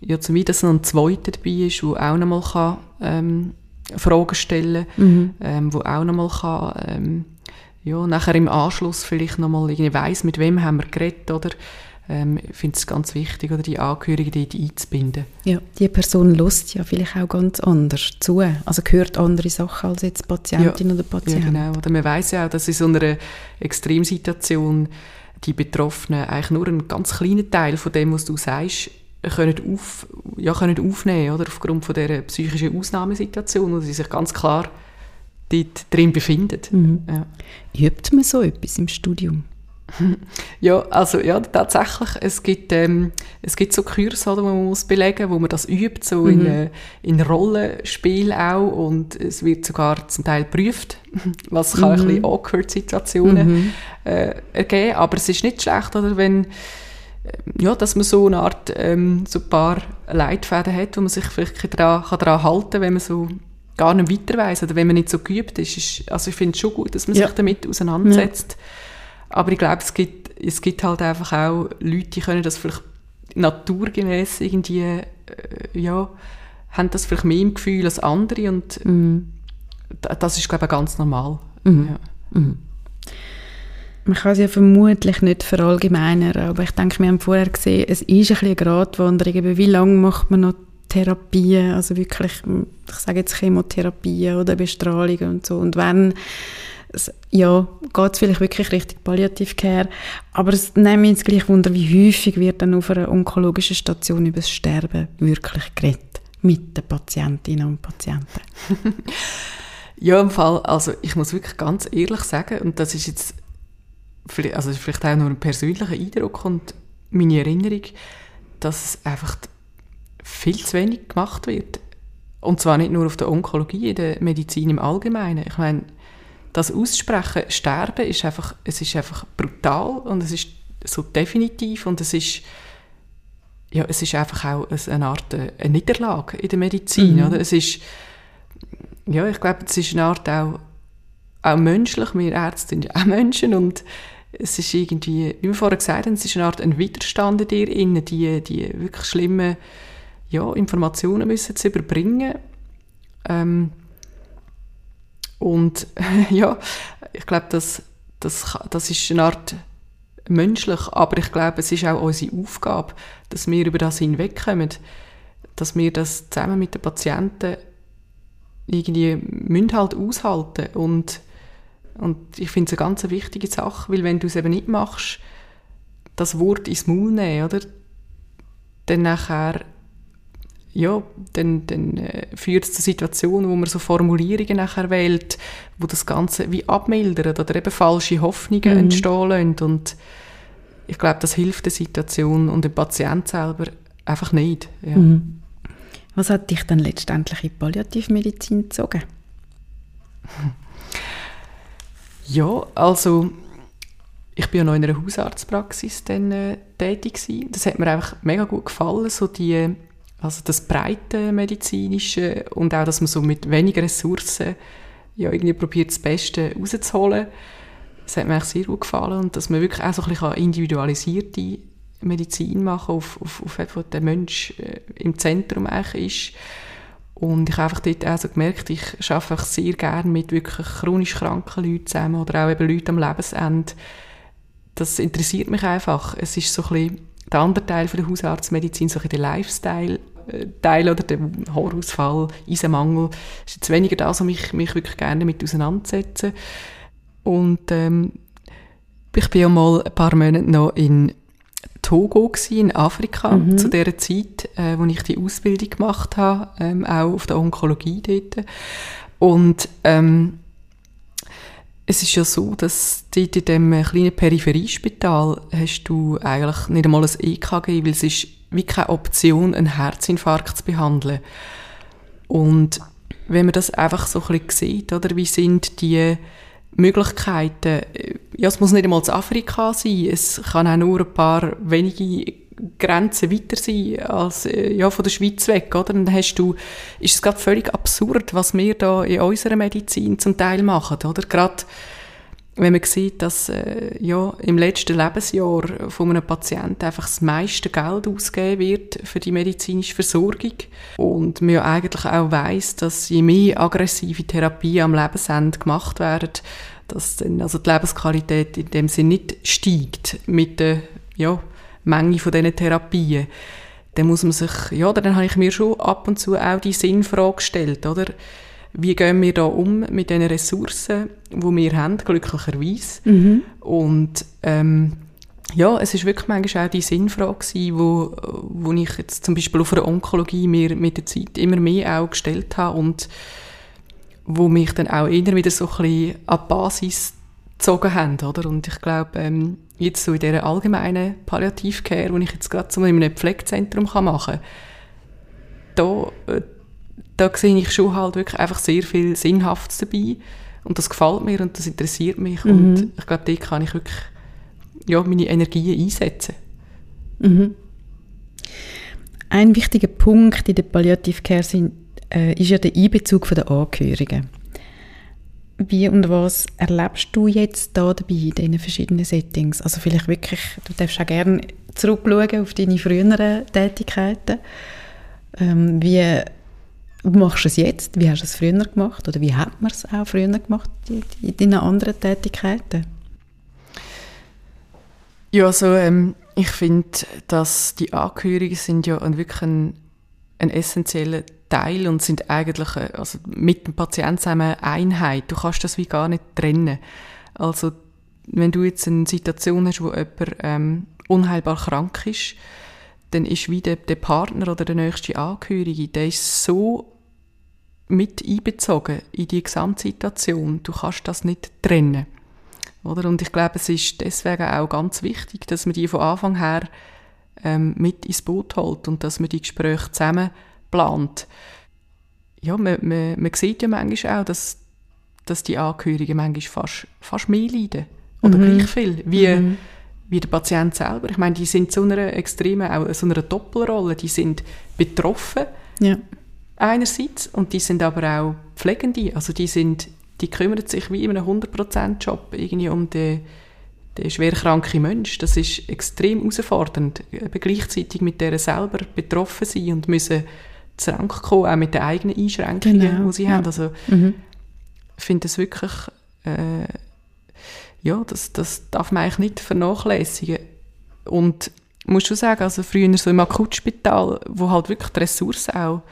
ja, zum wie, dass noch ein Zweiter dabei ist, der auch nochmal kann, ähm, Fragen stellen kann, mhm. ähm, wo auch nochmal kann, ähm, ja, nachher im Anschluss vielleicht nochmal irgendwie weiss, mit wem haben wir geredet, oder? Ähm, ich finde es ganz wichtig, oder die Angehörigen dort einzubinden. Ja, die Person lust ja vielleicht auch ganz anders zu, also hört andere Sachen als jetzt Patientin ja, oder Patient. Ja, genau. Oder man weiß ja auch, dass in so einer Extremsituation die Betroffenen eigentlich nur einen ganz kleinen Teil von dem, was du sagst, können, auf, ja, können aufnehmen oder aufgrund von dieser psychischen Ausnahmesituation, wo sie sich ganz klar dort drin befinden. Mhm. Ja. Übt man so etwas im Studium? *laughs* Ja, also ja, tatsächlich, es gibt, ähm, es gibt so Kurse, oder, wo man muss belegen, wo man das übt, so mhm. in, äh, in Rollenspiel auch und es wird sogar zum Teil geprüft, *laughs* was kann mhm. ein bisschen awkward Situationen mhm. äh, ergeben, aber es ist nicht schlecht, oder, wenn ja, dass man so eine Art, ähm, so ein paar Leitfäden hat, wo man sich vielleicht daran, kann daran halten kann, wenn man so gar nicht weiter weiss oder wenn man nicht so geübt ist. ist also ich finde es schon gut, dass man ja. sich damit auseinandersetzt. Ja aber ich glaube, es gibt, es gibt halt einfach auch Leute, die können das vielleicht naturgemäß irgendwie, äh, ja, haben das vielleicht mehr im Gefühl als andere und mhm. das ist, glaube ich, ganz normal. Mhm. Ja. Mhm. Man kann es ja vermutlich nicht verallgemeinern, aber ich denke, wir haben vorher gesehen, es ist ein bisschen eine Gratwanderung, wie lange macht man noch Therapien, also wirklich, ich sage jetzt Chemotherapien oder Bestrahlungen und so und wenn ja, geht es vielleicht wirklich Richtung Palliativcare, aber es nimmt mich jetzt gleich Wunder, wie häufig wird dann auf einer onkologischen Station über das Sterben wirklich geredet mit den Patientinnen und Patienten. *laughs* ja, im Fall, also ich muss wirklich ganz ehrlich sagen, und das ist jetzt vielleicht, also vielleicht auch nur ein persönlicher Eindruck und meine Erinnerung, dass es einfach viel zu wenig gemacht wird. Und zwar nicht nur auf der Onkologie, in der Medizin im Allgemeinen. Ich meine, das aussprechen, sterben, ist einfach, es ist einfach brutal und es ist so definitiv und es ist, ja, es ist einfach auch eine Art äh, eine Niederlage in der Medizin, mhm. oder? Es ist, ja, ich glaube, es ist eine Art auch, auch menschlich, wir Ärzte sind ja auch Menschen und es ist irgendwie, wie wir vorher gesagt haben, es ist eine Art ein Widerstand in dir, innen, die, die wirklich schlimmen ja, Informationen müssen zu überbringen. Ähm, und *laughs* ja, ich glaube, das, das, das ist eine Art menschlich, aber ich glaube, es ist auch unsere Aufgabe, dass wir über das hinwegkommen, dass wir das zusammen mit den Patienten irgendwie müssen halt aushalten und und ich finde es eine ganz wichtige Sache, weil wenn du es eben nicht machst, das Wort ins Maul nehmen, oder? Dann nachher ja, dann, dann äh, führt es zu Situationen, wo man so Formulierungen nachher wählt, wo das Ganze wie abmildern oder eben falsche Hoffnungen mhm. entstehen lassen. Und ich glaube, das hilft der Situation und dem Patienten selber einfach nicht. Ja. Mhm. Was hat dich dann letztendlich in Palliativmedizin gezogen? *laughs* Ja, also ich bin ja noch in einer Hausarztpraxis dann, äh, tätig gewesen. Das hat mir einfach mega gut gefallen, so die also das breite medizinische und auch, dass man so mit weniger Ressourcen ja irgendwie probiert, das Beste rauszuholen. Das hat mir eigentlich sehr gut gefallen und dass man wirklich auch so ein bisschen individualisierte Medizin machen auf, auf, auf etwas, der Mensch äh, im Zentrum eigentlich ist. Und ich habe einfach dort auch so gemerkt, ich arbeite sehr gerne mit wirklich chronisch kranken Leuten zusammen oder auch eben Leuten am Lebensende. Das interessiert mich einfach. Es ist so ein bisschen der andere Teil von der Hausarztmedizin, so ein bisschen der Lifestyle Teil oder der Haarausfall, Eisenmangel, ist jetzt weniger das, was mich, mich wirklich gerne damit auseinandersetze. Und ähm, ich bin ja mal ein paar Monate noch in Togo gewesen, in Afrika, mhm. zu der Zeit, äh, wo ich die Ausbildung gemacht habe, ähm, auch auf der Onkologie dort. Und ähm, es ist ja so, dass dort in diesem kleinen Peripheriespital hast du eigentlich nicht einmal ein EKG, weil es ist wie keine Option, einen Herzinfarkt zu behandeln. Und wenn man das einfach so ein bisschen sieht, oder, wie sind die Möglichkeiten, ja, es muss nicht einmal zu Afrika sein, es kann auch nur ein paar wenige Grenzen weiter sein als äh, ja, von der Schweiz weg, oder? Dann hast du, ist es gerade völlig absurd, was wir da in unserer Medizin zum Teil machen, oder? Gerade wenn man sieht, dass äh, ja, im letzten Lebensjahr von einem Patienten einfach das meiste Geld ausgegeben wird für die medizinische Versorgung und man ja eigentlich auch weiß, dass je mehr aggressive Therapien am Lebensende gemacht werden, dass dann also die Lebensqualität in dem Sinne nicht steigt mit der ja, Menge von diesen Therapien, dann muss man sich, ja, dann habe ich mir schon ab und zu auch die Sinnfrage gestellt, oder? Wie gehen wir da um mit den Ressourcen, die wir haben, glücklicherweise. Mhm. Und ähm, ja, es ist wirklich manchmal auch die Sinnfrage gewesen, wo, wo ich jetzt zum Beispiel auf der Onkologie mir mit der Zeit immer mehr auch gestellt habe und wo mich dann auch immer wieder so ein bisschen an die Basis gezogen haben, oder? Und ich glaube, ähm, jetzt so in dieser allgemeinen Palliativcare, die ich jetzt gerade so in einem Pflegezentrum machen kann, da, äh, da sehe ich schon halt wirklich einfach sehr viel Sinnhaftes dabei. Und das gefällt mir und das interessiert mich. Mhm. Und ich glaube, dort kann ich wirklich ja, meine Energien einsetzen. Mhm. Ein wichtiger Punkt in der Palliative Care sind, äh, ist ja der Einbezug der Angehörigen. Wie und was erlebst du jetzt da dabei in diesen verschiedenen Settings? Also vielleicht wirklich, du darfst auch gerne zurückschauen auf deine früheren Tätigkeiten. Ähm, wie machst du es jetzt? Wie hast du es früher gemacht? Oder wie hat man es auch früher gemacht in deinen anderen Tätigkeiten? Ja, also ähm, ich finde, dass die Angehörigen sind ja ein, wirklich ein, ein essentieller Teil und sind eigentlich äh, also mit dem Patienten zusammen Einheit. Du kannst das wie gar nicht trennen. Also wenn du jetzt eine Situation hast, wo jemand ähm, unheilbar krank ist, dann ist wie der, der Partner oder der nächste Angehörige, der ist so mit einbezogen in die Gesamtsituation. Du kannst das nicht trennen. Oder? Und ich glaube, es ist deswegen auch ganz wichtig, dass man die von Anfang her ähm, mit ins Boot holt und dass man die Gespräche zusammen plant. Ja, man, man, man sieht ja manchmal auch, dass, dass die Angehörigen manchmal fast, fast mehr leiden. Oder mhm. gleich viel, wie, mhm. wie der Patient selber. Ich meine, die sind so einer extremen, auch so einer Doppelrolle. Die sind betroffen, ja. Einerseits, und die sind aber auch Pflegende. Also die sind die kümmern sich wie in einem 100%-Job irgendwie um den, den schwerkranken Mensch. Das ist extrem herausfordernd. Aber gleichzeitig mit der selber betroffen sein und müssen zurechtkommen, auch mit den eigenen Einschränkungen, genau. die sie ja. haben. Also, mhm. ich finde das wirklich, äh, ja, das, das darf man eigentlich nicht vernachlässigen. Und muss schon sagen, also früher so im Akutspital, wo halt wirklich die Ressourcen auch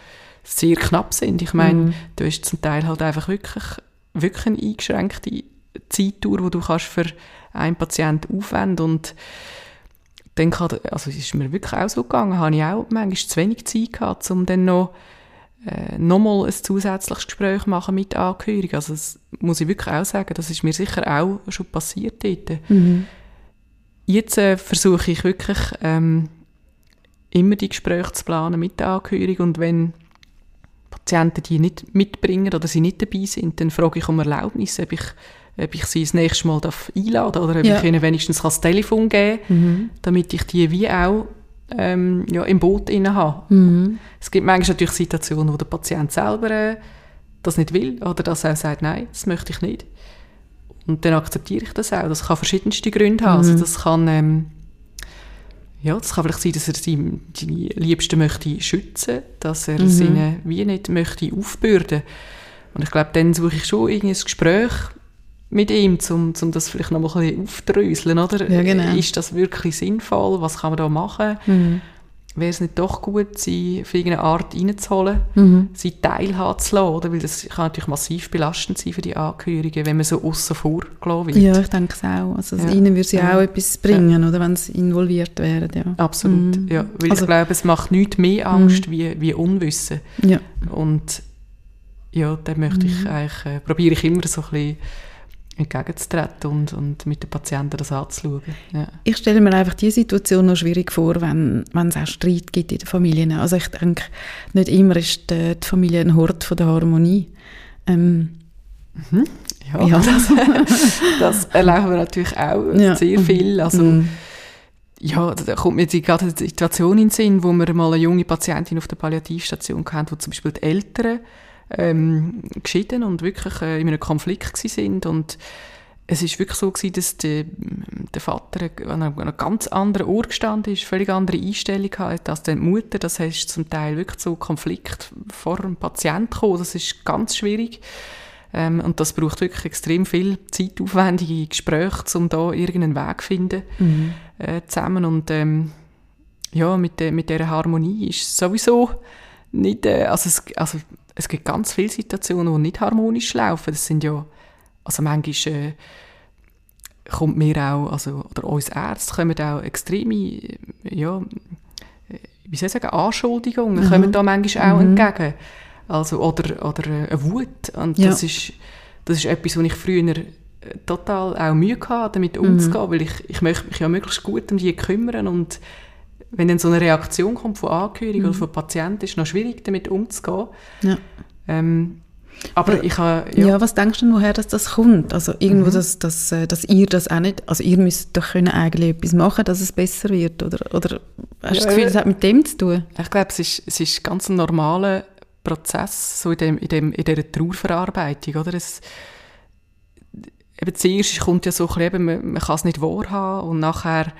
sehr knapp sind. Ich meine, mhm. du hast zum Teil halt einfach wirklich wirklich eine eingeschränkte Zeitdauer, die du kannst für einen Patienten aufwenden und dann kann, also es ist mir wirklich auch so gegangen, habe ich auch manchmal zu wenig Zeit gehabt, um dann noch äh, nochmal ein zusätzliches Gespräch machen mit Angehörigen. Also das muss ich wirklich auch sagen, das ist mir sicher auch schon passiert dort. Mhm. Jetzt äh, versuche ich wirklich ähm, immer die Gespräche zu planen mit den Angehörigen und wenn Patienten die nicht mitbringen oder sie nicht dabei sind, dann frage ich um Erlaubnis, ob ich, ob ich sie das nächste Mal darf einladen oder ob ja. ich ihnen wenigstens das Telefon geben kann, mhm. damit ich die wie auch ähm, ja, im Boot habe. Mhm. Es gibt manchmal natürlich Situationen, wo der Patient selber äh, das nicht will oder dass er sagt, nein, das möchte ich nicht. Und dann akzeptiere ich das auch. Das kann verschiedenste Gründe haben. Also mhm. Also das kann ähm, ja, das kann vielleicht sein, dass er seine, seine Liebsten möchte schützen, dass er mhm. seine wie nicht möchte aufbürden. Und ich glaube, dann suche ich schon irgendein Gespräch mit ihm, um, um das vielleicht noch mal ein bisschen aufzudröseln, oder? Ja, genau. Ist das wirklich sinnvoll? Was kann man da machen? Mhm wäre es nicht doch gut, sie für irgendeine Art reinzuholen, mhm. sie teilhaben zu lassen, oder? Weil das kann natürlich massiv belastend sein für die Angehörigen, wenn man so außen vor wird. Ja, ich denke es auch. Also ja. ihnen würde es ja auch etwas bringen, ja. oder, wenn sie involviert wären, ja. Absolut, mhm. ja. Weil also, ich glaube, es macht nichts mehr Angst mhm. wie, wie Unwissen. Ja. Und ja, da möchte ich mhm. eigentlich, äh, probiere ich immer so ein bisschen entgegenzutreten und, und mit den Patienten das anzuschauen. Ja. Ich stelle mir einfach die Situation noch schwierig vor, wenn, wenn es auch Streit gibt in den Familien. Also ich denke, nicht immer ist die, die Familie ein Hort von der Harmonie. Ähm, mhm. Ja, ja. Das, *laughs* das, erleben wir natürlich auch ja. sehr viel. Also, mhm. Ja, da kommt mir die, gerade die Situation in den Sinn, wo wir mal eine junge Patientin auf der Palliativstation hatten, wo zum Beispiel die Eltern ähm, geschieden und wirklich äh, in einem Konflikt sind und es ist wirklich so gewesen, dass die, der Vater an einem ganz anderen Ort gestanden ist, völlig andere Einstellung hatte als die Mutter. Das heißt zum Teil wirklich zu Konflikt vor dem Patienten gekommen. Das ist ganz schwierig. Ähm, und das braucht wirklich extrem viel zeitaufwendige Gespräche, um da irgendeinen Weg zu finden mhm. äh, zusammen. Und ähm, ja, mit, de, mit dieser Harmonie ist sowieso nicht, äh, also, es, also es gibt ganz viele Situationen, die nicht harmonisch laufen. Das sind ja, also manchmal äh, kommt mir auch, also, oder uns Ärzte kommen auch extreme, ja, wie soll ich sagen, Anschuldigungen mhm. kommen da manchmal auch mhm. entgegen. Also, oder, oder eine Wut. Und Ja. das, ist, das ist etwas, wo ich früher äh, total auch Mühe hatte, damit umzugehen, Mhm. weil ich, ich möchte mich ja möglichst gut um die kümmern und wenn dann so eine Reaktion kommt von Angehörigen oder von Patienten, ist es noch schwierig, damit umzugehen. Mhm. Ja. Ähm, aber ich habe, Ja. ja, was denkst du denn, woher das, das kommt? Also irgendwo, Mhm. dass, dass, äh, dass ihr das auch nicht, also ihr müsst doch können eigentlich etwas machen, dass es besser wird, oder, oder hast du Ja, das Gefühl, das hat mit dem zu tun? ich glaube, es ist, es ist ganz ein normaler Prozess, so in, dem, in, dem, in dieser Trauerverarbeitung, oder? Es, eben zuerst kommt ja so ein bisschen, man, man kann es nicht wahrhaben und nachher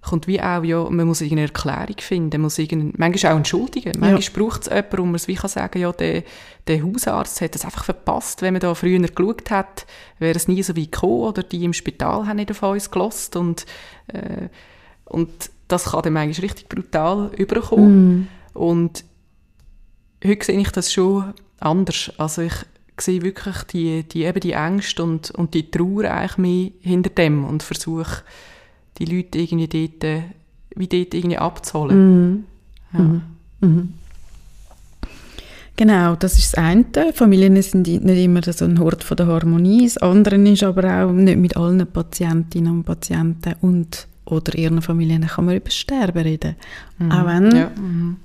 kommt wie auch, ja, man muss irgendeine Erklärung finden, man muss manchmal auch entschuldigen, manchmal braucht es jemanden, man es wie kann sagen, ja, der, der Hausarzt hat es einfach verpasst, wenn man da früher geschaut hat, wäre es nie so weit gekommen oder die im Spital haben nicht auf uns gelost und, äh, und das kann dann manchmal richtig brutal überkommen. Und heute sehe ich das schon anders. Also ich sehe wirklich die, die, eben die Ängste und, und die Trauer eigentlich mehr hinter dem und versuche, die Leute irgendwie dort, äh, wie dort irgendwie abzuholen. Ja. Genau, das ist das eine. Familien sind nicht immer so ein Hort von der Harmonie. Das andere ist aber auch nicht mit allen Patientinnen und Patienten und oder ihren Familien kann man über Sterben reden. Auch wenn Ja. Mhm.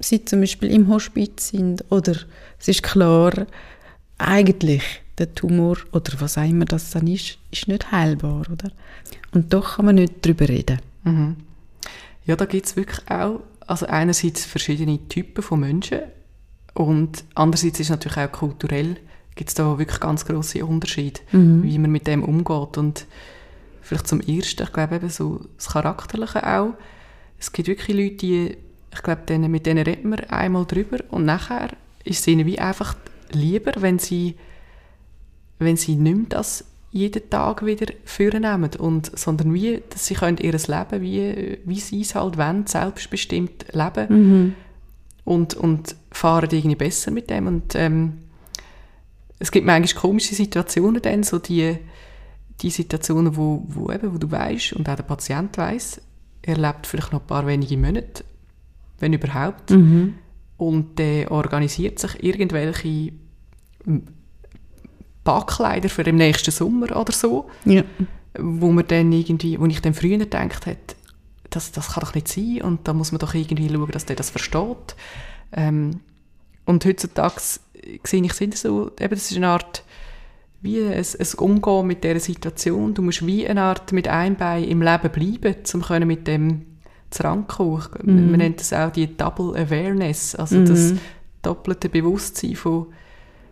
sie zum Beispiel im Hospiz sind oder es ist klar, eigentlich der Tumor oder was auch immer das dann ist, ist nicht heilbar, oder? Und doch kann man nicht darüber reden. Mhm. Ja, da gibt es wirklich auch, also einerseits verschiedene Typen von Menschen und andererseits ist natürlich auch kulturell, gibt es da wirklich ganz grosse Unterschiede, wie man mit dem umgeht und vielleicht zum Ersten, ich glaube eben so das Charakterliche auch, es gibt wirklich Leute, die, ich glaube, denen, mit denen redet man einmal drüber und nachher ist es ihnen wie einfach lieber, wenn sie, wenn sie nicht mehr das jeden Tag wieder vornehmen, und, sondern wie, dass sie können ihr Leben, wie, wie sie es halt wollen, selbstbestimmt leben und, und fahren irgendwie besser mit dem. Und ähm, es gibt manchmal komische Situationen dann, so die, die Situationen, wo, wo, eben, wo du weißt und auch der Patient weiß, er lebt vielleicht noch ein paar wenige Monate, wenn überhaupt, und der organisiert sich irgendwelche Backkleider für den nächsten Sommer oder so, Ja. wo man dann irgendwie, wo ich dann früher gedacht hätte, das, das kann doch nicht sein und da muss man doch irgendwie schauen, dass der das versteht. Ähm, und heutzutage sehe ich es so, eben, das ist eine Art, wie ein, ein Umgehen mit dieser Situation. Du musst wie eine Art mit einem Bein im Leben bleiben, um können mit dem zu rankommen. Ich- Man nennt das auch die Double Awareness, also das doppelte Bewusstsein von,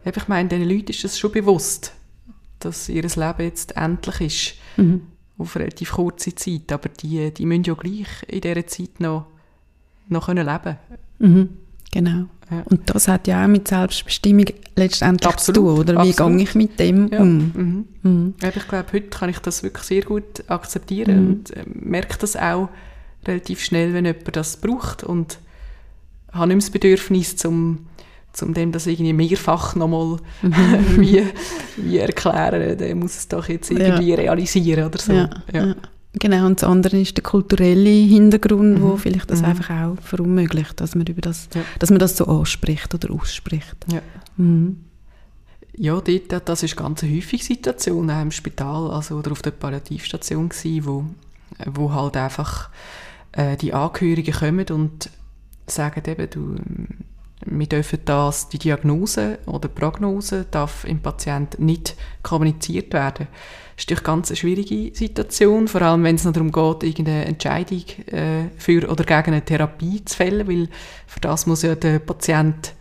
ich meine, diesen Leuten ist das schon bewusst, dass ihr Leben jetzt endlich ist, auf relativ kurze Zeit, aber die, die müssen ja gleich in dieser Zeit noch, noch können leben Mhm. Genau. Ja. Und das hat ja auch mit Selbstbestimmung letztendlich Absolut, zu tun, oder? Wie absolut. gehe ich mit dem Ja. um? Mhm. Mhm. Ich glaube, heute kann ich das wirklich sehr gut akzeptieren und äh, merke das auch relativ schnell, wenn jemand das braucht und habe nicht mehr das Bedürfnis, zum, zum dem das irgendwie mehrfach nochmal *laughs* wie, wie erklären, der muss es doch jetzt irgendwie realisieren oder so. Ja, ja. Genau, und das andere ist der kulturelle Hintergrund, wo vielleicht das einfach auch verunmöglicht, dass man, über das, Ja. dass man das so anspricht oder ausspricht. Ja. Mhm. Ja, dort, das ist ganz eine häufige Situation auch im Spital also, oder auf der Palliativstation gewesen, wo, wo halt einfach äh, die Angehörigen kommen und sagen eben, du, wir dürfen das, die Diagnose oder Prognose darf im Patient nicht kommuniziert werden. Das ist natürlich ganz eine schwierige Situation, vor allem wenn es darum geht, irgendeine Entscheidung äh, für oder gegen eine Therapie zu fällen, weil für das muss ja der Patient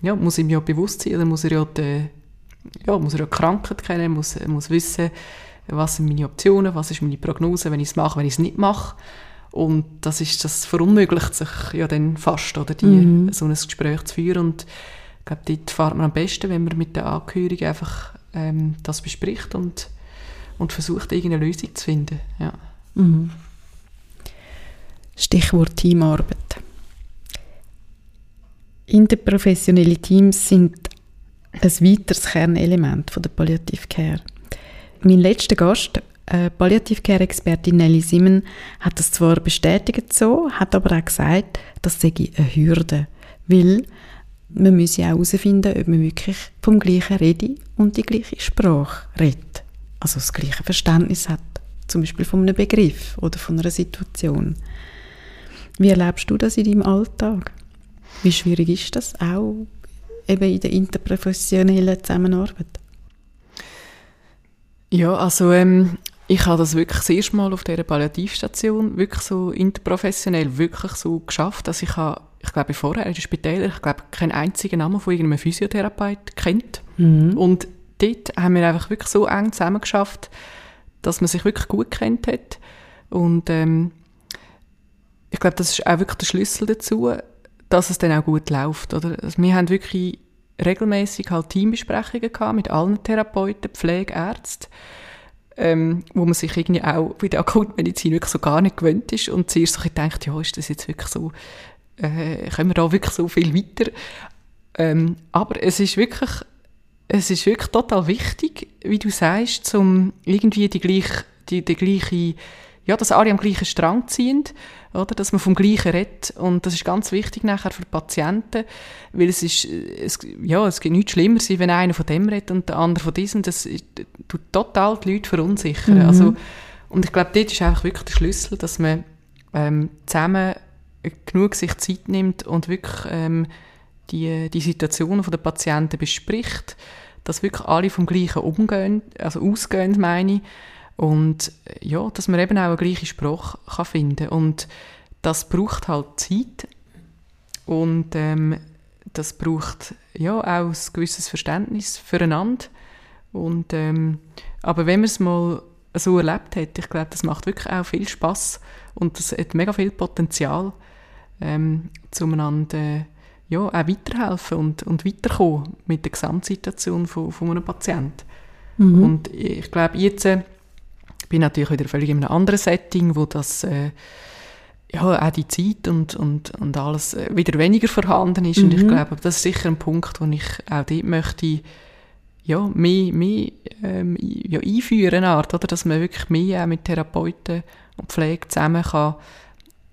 ja, muss ihm ja bewusst sein, oder muss er ja die, ja, muss er ja die Krankheit kennen, muss, muss wissen, was sind meine Optionen, was ist meine Prognose, wenn ich es mache, wenn ich es nicht mache. Und das ist, das verunmöglicht sich ja dann fast, oder die, so ein Gespräch zu führen. Und ich glaube, dort fährt man am besten, wenn man mit den Angehörigen einfach ähm, das bespricht und, und versucht, irgendeine Lösung zu finden. Ja. Stichwort Teamarbeit. Interprofessionelle Teams sind ein weiteres Kernelement von der Palliative Care. Mein letzter Gast, äh, Palliative Care-Expertin Nelly Simon, hat das zwar bestätigt so, hat aber auch gesagt, das sei eine Hürde, weil man muss ja herausfinden, ob man wirklich vom gleichen redet und die gleiche Sprache redet. Also das gleiche Verständnis hat, zum Beispiel von einem Begriff oder von einer Situation. Wie erlebst du das in deinem Alltag? Wie schwierig ist das auch eben in der interprofessionellen Zusammenarbeit? Ja, also ähm, ich habe das wirklich das erste Mal auf dieser Palliativstation wirklich so interprofessionell wirklich so geschafft, dass ich habe, ich glaube vorher in den Spitälern, ich glaube keinen einzigen Namen von irgendeinem Physiotherapeut kennt mhm. und dort haben wir einfach wirklich so eng zusammen geschafft, dass man sich wirklich gut kennt hat und ähm, ich glaube, das ist auch wirklich der Schlüssel dazu, dass es dann auch gut läuft, oder? Also wir haben wirklich regelmäßig halt Teambesprechungen gehabt mit allen Therapeuten, Pflegärzten, ähm, wo man sich irgendwie auch bei der Akutmedizin wirklich so gar nicht gewöhnt ist und zuerst so denkt, ja, ist das jetzt wirklich so, äh, können wir da wirklich so viel weiter? Ähm, aber es ist wirklich, es ist wirklich total wichtig, wie du sagst, um irgendwie die gleiche, die, die gleiche ja, dass alle am gleichen Strang ziehen, oder? Dass man vom Gleichen redet. Und das ist ganz wichtig nachher für die Patienten, weil es ist, es, ja, es gibt nichts Schlimmeres, wenn einer von dem redet und der andere von diesem. Das tut total die Leute verunsichern. Mhm. Also, und ich glaube, dort ist einfach wirklich der Schlüssel, dass man ähm, zusammen genug sich Zeit nimmt und wirklich ähm, die, die Situationen der Patienten bespricht, dass wirklich alle vom Gleichen umgehen, also ausgehen, meine ich, und ja, dass man eben auch eine gleiche Sprache kann finden Und das braucht halt Zeit. Und ähm, das braucht ja auch ein gewisses Verständnis füreinander. Und, ähm, aber wenn man es mal so erlebt hat, ich glaube, das macht wirklich auch viel Spaß und das hat mega viel Potenzial, ähm, zueinander ja, auch weiterhelfen und, und weiterkommen mit der Gesamtsituation von, von einem Patienten. Mhm. Und ich glaube, jetzt äh, bin natürlich wieder völlig in einem anderen Setting, wo das äh, ja, auch die Zeit und, und, und alles äh, wieder weniger vorhanden ist. Mhm. Und ich mhm. glaube, das ist sicher ein Punkt, wo ich auch dort möchte ja, mehr, mehr ähm, ja, einführen, Art, oder? dass man wirklich mehr auch mit Therapeuten und Pflege zusammen kann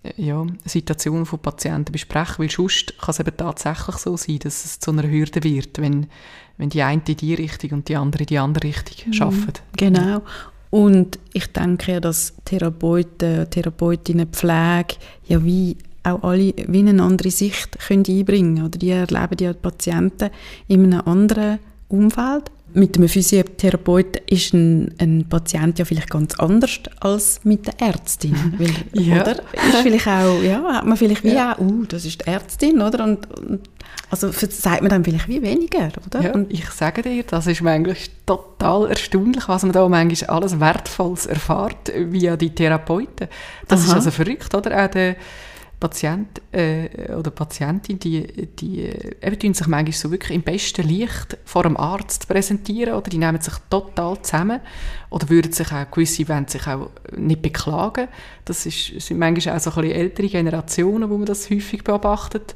äh, ja, Situationen von Patienten besprechen, weil sonst kann es eben tatsächlich so sein, dass es zu einer Hürde wird, wenn, wenn die eine in die Richtung und die andere in die andere Richtung mhm. arbeiten. Genau. Und ich denke, dass Therapeuten, Therapeutinnen, Pflege ja wie auch alle wie eine andere Sicht können einbringen können. Oder die erleben ja die Patienten in einem anderen Umfeld. Mit einem Physiotherapeuten ist ein, ein Patient ja vielleicht ganz anders als mit der Ärztin. *laughs* Weil, ja. Oder? Ist vielleicht auch, ja, hat man vielleicht wie ja. auch, uh, das ist die Ärztin, oder? Und, und also sagt man dann vielleicht wie weniger, oder? Ja, und ich sage dir, das ist manchmal total erstaunlich, was man da manchmal alles Wertvolles erfährt via die Therapeuten. Das Aha. ist also verrückt, oder? Auch der Patient äh, oder Patientin, die, die äh, eben sich manchmal so wirklich im besten Licht vor einem Arzt präsentieren oder die nehmen sich total zusammen oder würden sich auch, gewisse wollen sich auch nicht beklagen. Das ist, sind manchmal auch so ein ältere Generationen, wo man das häufig beobachtet.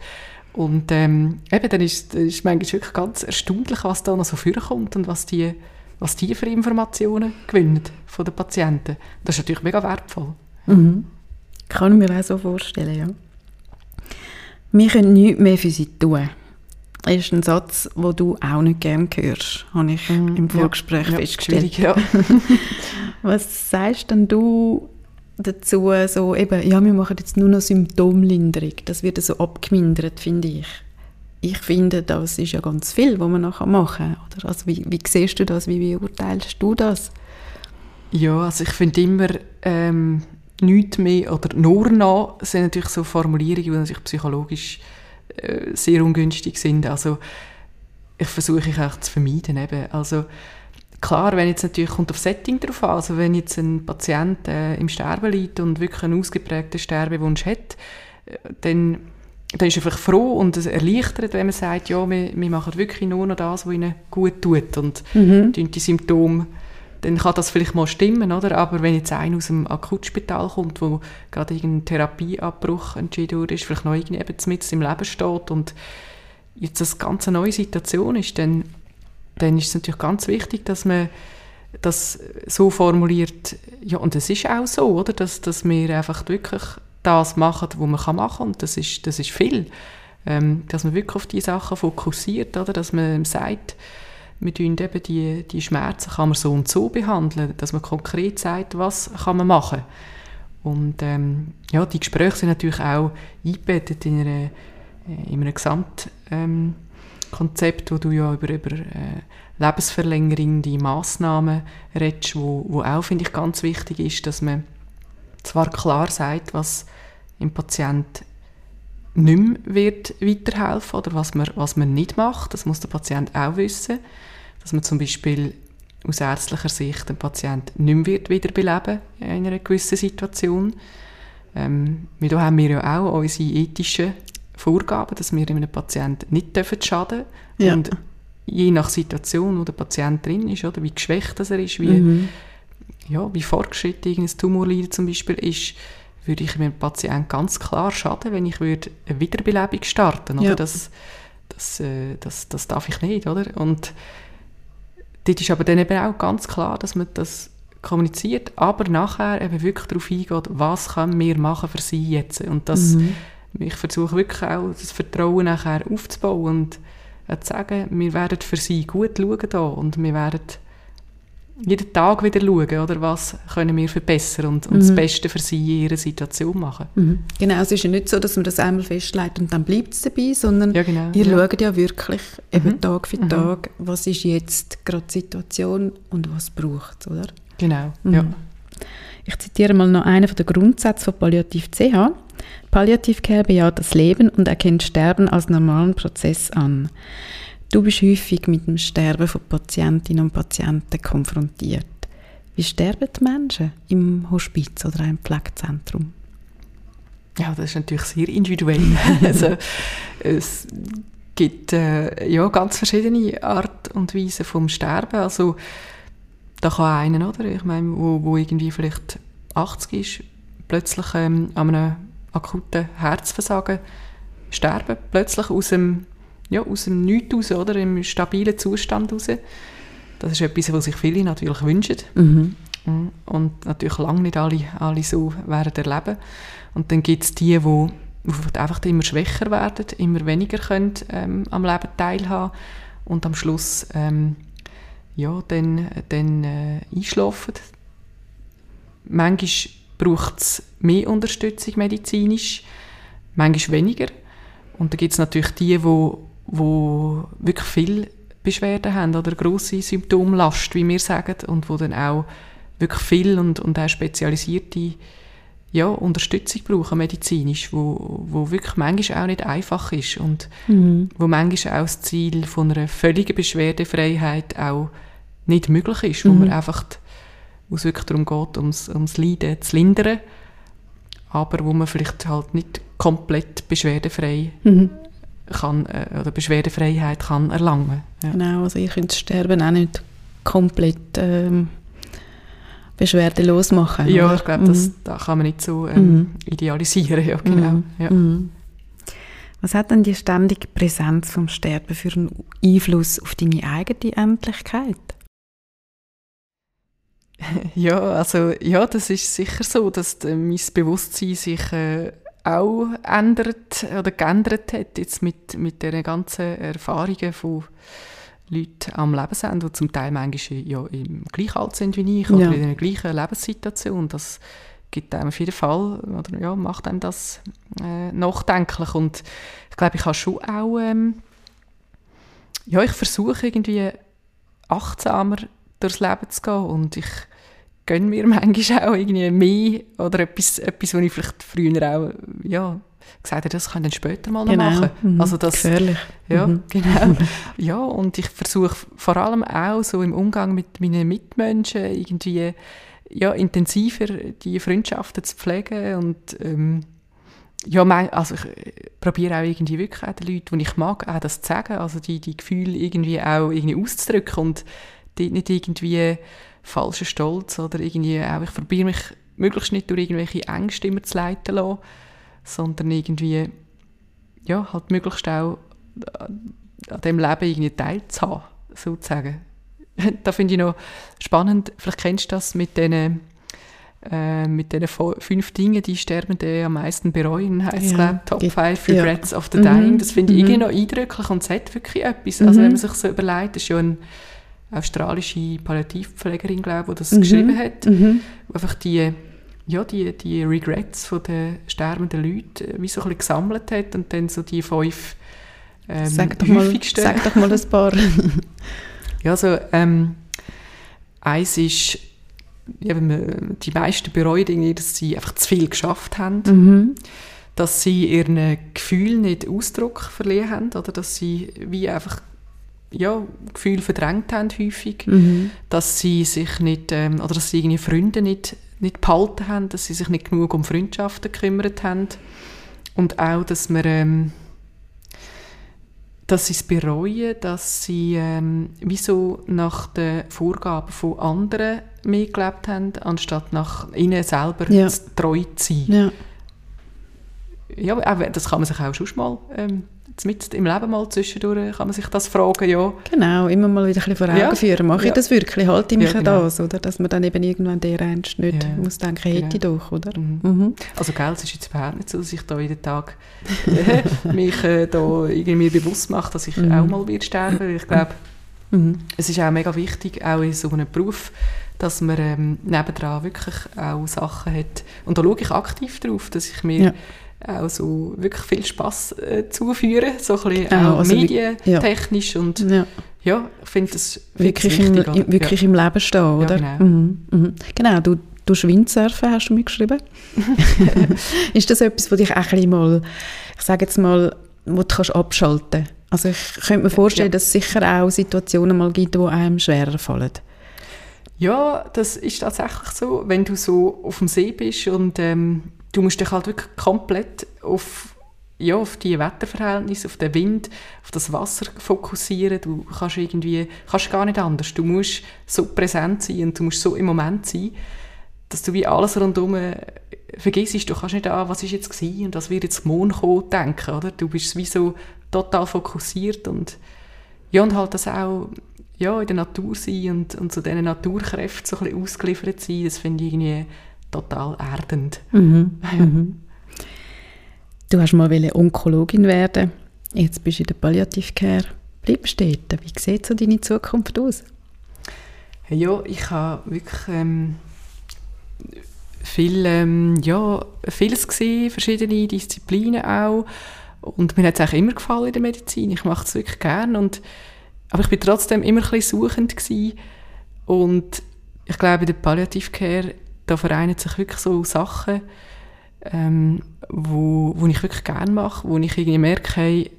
Und ähm, eben, dann ist es manchmal wirklich ganz erstaunlich, was da noch so vorkommt und was die, was die für Informationen gewinnen von den Patienten. Das ist natürlich mega wertvoll. Mhm. Kann ich mir auch so vorstellen, ja. Wir können nichts mehr für sie tun. Das ist ein Satz, den du auch nicht gerne hörst, habe ich mhm. im Vorgespräch ja, festgestellt. Ja. *laughs* Was sagst denn du dazu, so eben, ja, wir machen jetzt nur noch Symptomlinderung. Das wird so abgemindert, finde ich. Ich finde, das ist ja ganz viel, was man nachher machen kann. Also wie, wie siehst du das, wie beurteilst du das? Ja, also ich finde immer, ähm, nichts mehr oder nur noch sind natürlich so Formulierungen, die natürlich psychologisch äh, sehr ungünstig sind. Also ich versuche ich auch zu vermeiden. Eben. Also klar, wenn jetzt natürlich kommt auf Setting drauf an, also wenn jetzt ein Patient äh, im Sterben liegt und wirklich einen ausgeprägten Sterbewunsch hat, äh, dann, dann ist er einfach froh und es erleichtert, wenn man sagt, ja, wir, wir machen wirklich nur noch das, was ihnen gut tut und mhm. die Symptome dann kann das vielleicht mal stimmen, oder? Aber wenn jetzt einer aus dem Akutspital kommt, wo gerade irgendein Therapieabbruch entschieden ist vielleicht noch irgendwie eben mit im Leben steht und jetzt eine ganz neue Situation ist, dann, dann ist es natürlich ganz wichtig, dass man das so formuliert, ja, und es ist auch so, oder? Dass, dass wir einfach wirklich das machen, was man machen kann und das ist, das ist viel. ähm, dass man wirklich auf die Sachen fokussiert, oder? dass man sagt, wir tun eben die, die Schmerzen kann man so und so behandeln, dass man konkret sagt, was kann man machen. Und ähm, ja, die Gespräche sind natürlich auch eingebettet in, einer, äh, in einem Gesamtkonzept, ähm, wo du ja über, über äh, lebensverlängerende Massnahmen redest, wo, wo auch, finde ich, ganz wichtig ist, dass man zwar klar sagt, was im Patient nicht mehr wird weiterhelfen oder was man, was man nicht macht. Das muss der Patient auch wissen. Dass man zum Beispiel aus ärztlicher Sicht den Patient nicht mehr wird wiederbeleben in einer gewissen Situation. Ähm, da haben wir ja auch unsere ethischen Vorgaben, dass wir einem Patienten nicht schaden dürfen. Ja. Und je nach Situation, wo der Patient drin ist, oder wie geschwächt er ist, wie, mhm. ja, wie fortgeschritten ein Tumorleiden zum Beispiel ist, würde ich meinem Patienten ganz klar schaden, wenn ich würde eine Wiederbelebung starten würde. Ja. Das, das, äh, das, das darf ich nicht, oder? Und dort ist aber dann eben auch ganz klar, dass man das kommuniziert, aber nachher eben wirklich darauf eingeht, was können wir machen für sie jetzt. Und das, mhm. ich versuche wirklich auch das Vertrauen nachher aufzubauen und äh, zu sagen, wir werden für sie gut schauen da und wir werden jeden Tag wieder schauen, oder was können wir verbessern und, und mhm. das Beste für sie in ihrer Situation machen. Mhm. Genau, es ist ja nicht so, dass man das einmal festlegt und dann bleibt es dabei, sondern ja, genau, ihr ja. schaut ja wirklich eben mhm. Tag für mhm. Tag, was ist jetzt gerade die Situation und was braucht es, oder? Genau, mhm. ja. Ich zitiere mal noch einen der Grundsätze von Palliativ CH. Palliativ Care bejaht das Leben und erkennt Sterben als normalen Prozess an. Du bist häufig mit dem Sterben von Patientinnen und Patienten konfrontiert. Wie sterben die Menschen im Hospiz oder im Pflegezentrum? Ja, das ist natürlich sehr individuell. *laughs* also, es gibt äh, ja, ganz verschiedene Art und Weisen vom Sterben. Also, da kann einer, oder? Ich meine, wo, wo irgendwie vielleicht 80 ist, plötzlich ähm, an einem akuten Herzversagen sterben, plötzlich aus dem ja, aus dem Nichts raus, oder? im stabilen Zustand raus. Das ist etwas, was sich viele natürlich wünschen. Mhm. Und natürlich lange nicht alle, alle so werden erleben. Und dann gibt es die, die, die einfach immer schwächer werden, immer weniger können, ähm, am Leben teilhaben und am Schluss ähm, ja, dann, dann äh, einschlafen. Manchmal braucht es mehr Unterstützung medizinisch, manchmal weniger. Und dann gibt es natürlich die, die wo wirklich viel Beschwerden haben oder grosse Symptomlast, wie wir sagen, und wo dann auch wirklich viel und, und auch spezialisierte ja, Unterstützung brauchen, medizinisch, wo, wo wirklich manchmal auch nicht einfach ist und mhm. wo manchmal auch das Ziel von einer völligen Beschwerdefreiheit auch nicht möglich ist, wo mhm. man einfach, wo es wirklich darum geht, ums, ums Leiden zu lindern, aber wo man vielleicht halt nicht komplett beschwerdefrei mhm kann, äh, oder Beschwerdefreiheit kann erlangen. Ja. Genau, also ihr könnt das Sterben auch nicht komplett ähm, beschwerdelos machen. Ja, oder? ich glaube, das, mhm. das kann man nicht so ähm, mhm. idealisieren. Ja, genau. Mhm. Ja. Mhm. Was hat denn die ständige Präsenz vom Sterben für einen Einfluss auf deine eigene Endlichkeit? *laughs* Ja, also ja, das ist sicher so, dass äh, mein Bewusstsein sich äh, auch ändert oder geändert hat, jetzt mit, mit den ganzen Erfahrungen von Leuten am Lebensende, die zum Teil manchmal ja im gleichen Alter sind wie ich oder ja. in einer gleichen Lebenssituation. Das gibt einem auf jeden Fall, oder ja, macht einem das äh, nachdenklich. Und ich glaube, ich habe schon auch, ähm, ja, ich versuche irgendwie achtsamer durchs Leben zu gehen und ich gönne mir manchmal auch irgendwie mehr oder etwas, etwas was ich vielleicht früher auch ja, gesagt habe, das kann ich dann später mal genau. machen. Mhm. Also das, Gefährlich. Ja, mhm. genau. *laughs* ja, und ich versuche vor allem auch so im Umgang mit meinen Mitmenschen irgendwie ja, intensiver die Freundschaften zu pflegen und ähm, ja, also ich probiere auch irgendwie wirklich auch den Leuten, die ich mag, auch das zu sagen, also die, die Gefühle irgendwie auch irgendwie auszudrücken und die nicht irgendwie falschen Stolz oder irgendwie auch, ich probiere mich möglichst nicht durch irgendwelche Ängste immer zu leiten lassen, sondern irgendwie, ja, halt möglichst auch an dem Leben irgendwie teilzuhaben, sozusagen. *laughs* da finde ich noch spannend, vielleicht kennst du das mit diesen äh, mit den fünf Dingen, die Sterbende am meisten bereuen, heisst Ja, glaube Top gibt- 5 Regrets of the Mhm, Dying. Das finde ich mhm. irgendwie noch eindrücklich und es hat wirklich etwas. Also Mhm. wenn man sich so überlegt, ist ja australische Palliativpflegerin, glaube ich, die das Mhm. geschrieben hat, Mhm. einfach die, ja, die, die Regrets von den sterbenden Leuten äh, wie so ein bisschen gesammelt hat und dann so die fünf ähm, Sag, doch mal, häufigsten sag doch mal ein paar. *laughs* ja, also, ähm, eins ist, ja, wenn man, die meisten bereuen irgendwie, dass sie einfach zu viel geschafft haben, mhm. dass sie ihren Gefühlen nicht Ausdruck verliehen haben, oder dass sie wie einfach, ja, Gefühle verdrängt haben häufig, Mhm. dass sie sich nicht, ähm, oder dass sie irgendwie Freunde nicht, nicht behalten haben, dass sie sich nicht genug um Freundschaften gekümmert haben und auch, dass man, ähm, dass sie es bereuen, dass sie ähm, wieso nach den Vorgaben von anderen mehr gelebt haben, anstatt nach ihnen selber Ja. treu zu sein. Ja. Ja, das kann man sich auch schon mal, ähm, mit im Leben mal zwischendurch, kann man sich das fragen, ja. Genau, immer mal wieder ein bisschen vor Augen Ja. führen. Mache ich Ja. das wirklich? Halte ich mich Ja, an genau. das? Oder? Dass man dann eben irgendwann der Ernst nicht Ja. muss denken, hätte ich doch, oder? Mhm. Mhm. Also gell, es ist jetzt überhaupt nicht so, dass ich da jeden Tag äh, *laughs* mich äh, da irgendwie bewusst mache, dass ich Mhm. auch mal wird sterben. Ich glaube, Mhm. es ist auch mega wichtig, auch in so einem Beruf, dass man ähm, nebendran wirklich auch Sachen hat. Und da schaue ich aktiv drauf, dass ich mir auch so wirklich viel Spass äh, zuführe, so ein bisschen Ah, auch also medientechnisch und Ja. ja, ich finde das Wirklich, im, im, wirklich im Leben stehen, oder? genau. Mhm. Mhm. Genau, du, du Windsurfen, hast du mir geschrieben. *laughs* *laughs* ist das etwas, wo dich auch ein bisschen mal, ich sage jetzt mal, wo du kannst abschalten Also ich könnte mir vorstellen, Ja. dass es sicher auch Situationen mal gibt, die einem schwerer fallen. Ja, das ist tatsächlich so. Wenn du so auf dem See bist und ähm, du musst dich halt wirklich komplett auf, ja, auf die Wetterverhältnisse, auf den Wind, auf das Wasser fokussieren. Du kannst irgendwie, kannst gar nicht anders. Du musst so präsent sein und du musst so im Moment sein, dass du wie alles rundherum äh, vergisst. Du kannst nicht an, was ist jetzt gewesen und was wird jetzt morgen kommen, denken, oder? Du bist wie so total fokussiert und ja, und halt das auch ja, in der Natur sein und, und zu diesen Naturkräften so ein bisschen ausgeliefert sein, das finde ich irgendwie total erdend. Mhm. *laughs* Mhm. Du hast mal Onkologin werden. Jetzt bist du in der Palliativcare. Bleibst du dort. Wie sieht so deine Zukunft aus? Ja, ich habe wirklich ähm, viel, ähm, ja, vieles gesehen, verschiedene Disziplinen auch. Und mir hat es eigentlich immer gefallen in der Medizin. Ich mache es wirklich gerne. Und, aber ich bin trotzdem immer ein bisschen suchend gewesen. Und ich glaube, in der Palliativcare, da vereinen sich wirklich so Sachen, ähm, wo, wo ich wirklich gerne mache, wo ich irgendwie merke, hey,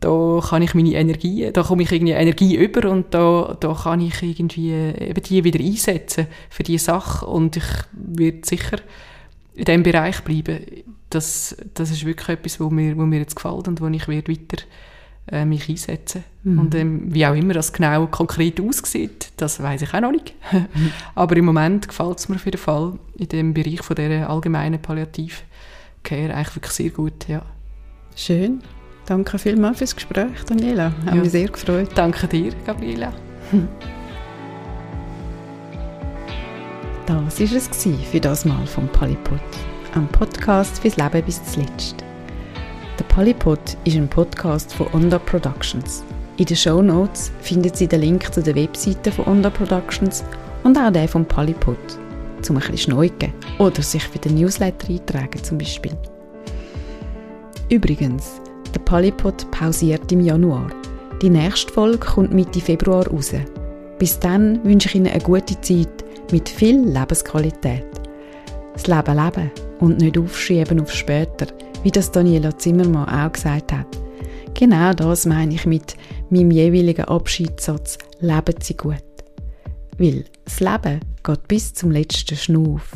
da kann ich meine Energie, da komme ich irgendwie Energie über und da, da kann ich irgendwie eben die wieder einsetzen für diese Sache und ich werde sicher in diesem Bereich bleiben. Das, das ist wirklich etwas, wo mir, wo mir jetzt gefällt und wo ich weiter äh, mich einsetzen Mhm. Und ähm, wie auch immer das genau konkret aussieht, das weiß ich auch noch nicht. *laughs* Aber im Moment gefällt es mir auf jeden Fall in dem Bereich von dieser allgemeinen Palliativcare eigentlich wirklich sehr gut, ja. Schön. Danke vielmals fürs Gespräch, Daniela. Hat Ja. mich sehr gefreut. Danke dir, Gabriela. *laughs* Das war es für das Mal vom Polypod. Ein Podcast fürs Leben bis zuletzt. Der Polypod ist ein Podcast von Onda Productions. In den Show Notes findet Sie den Link zu der Webseite von Onda Productions und auch den vom Polypod, zum ein bisschen schneiden oder sich für den Newsletter eintragen zum Beispiel. Übrigens, der Polypod pausiert im Januar. Die nächste Folge kommt Mitte Februar raus. Bis dann wünsche ich Ihnen eine gute Zeit mit viel Lebensqualität. Das Leben leben und nicht aufschieben auf später, wie das Daniela Zimmermann auch gesagt hat. Genau das meine ich mit meinem jeweiligen Abschiedssatz «Leben Sie gut». Weil das Leben geht bis zum letzten Schnuff.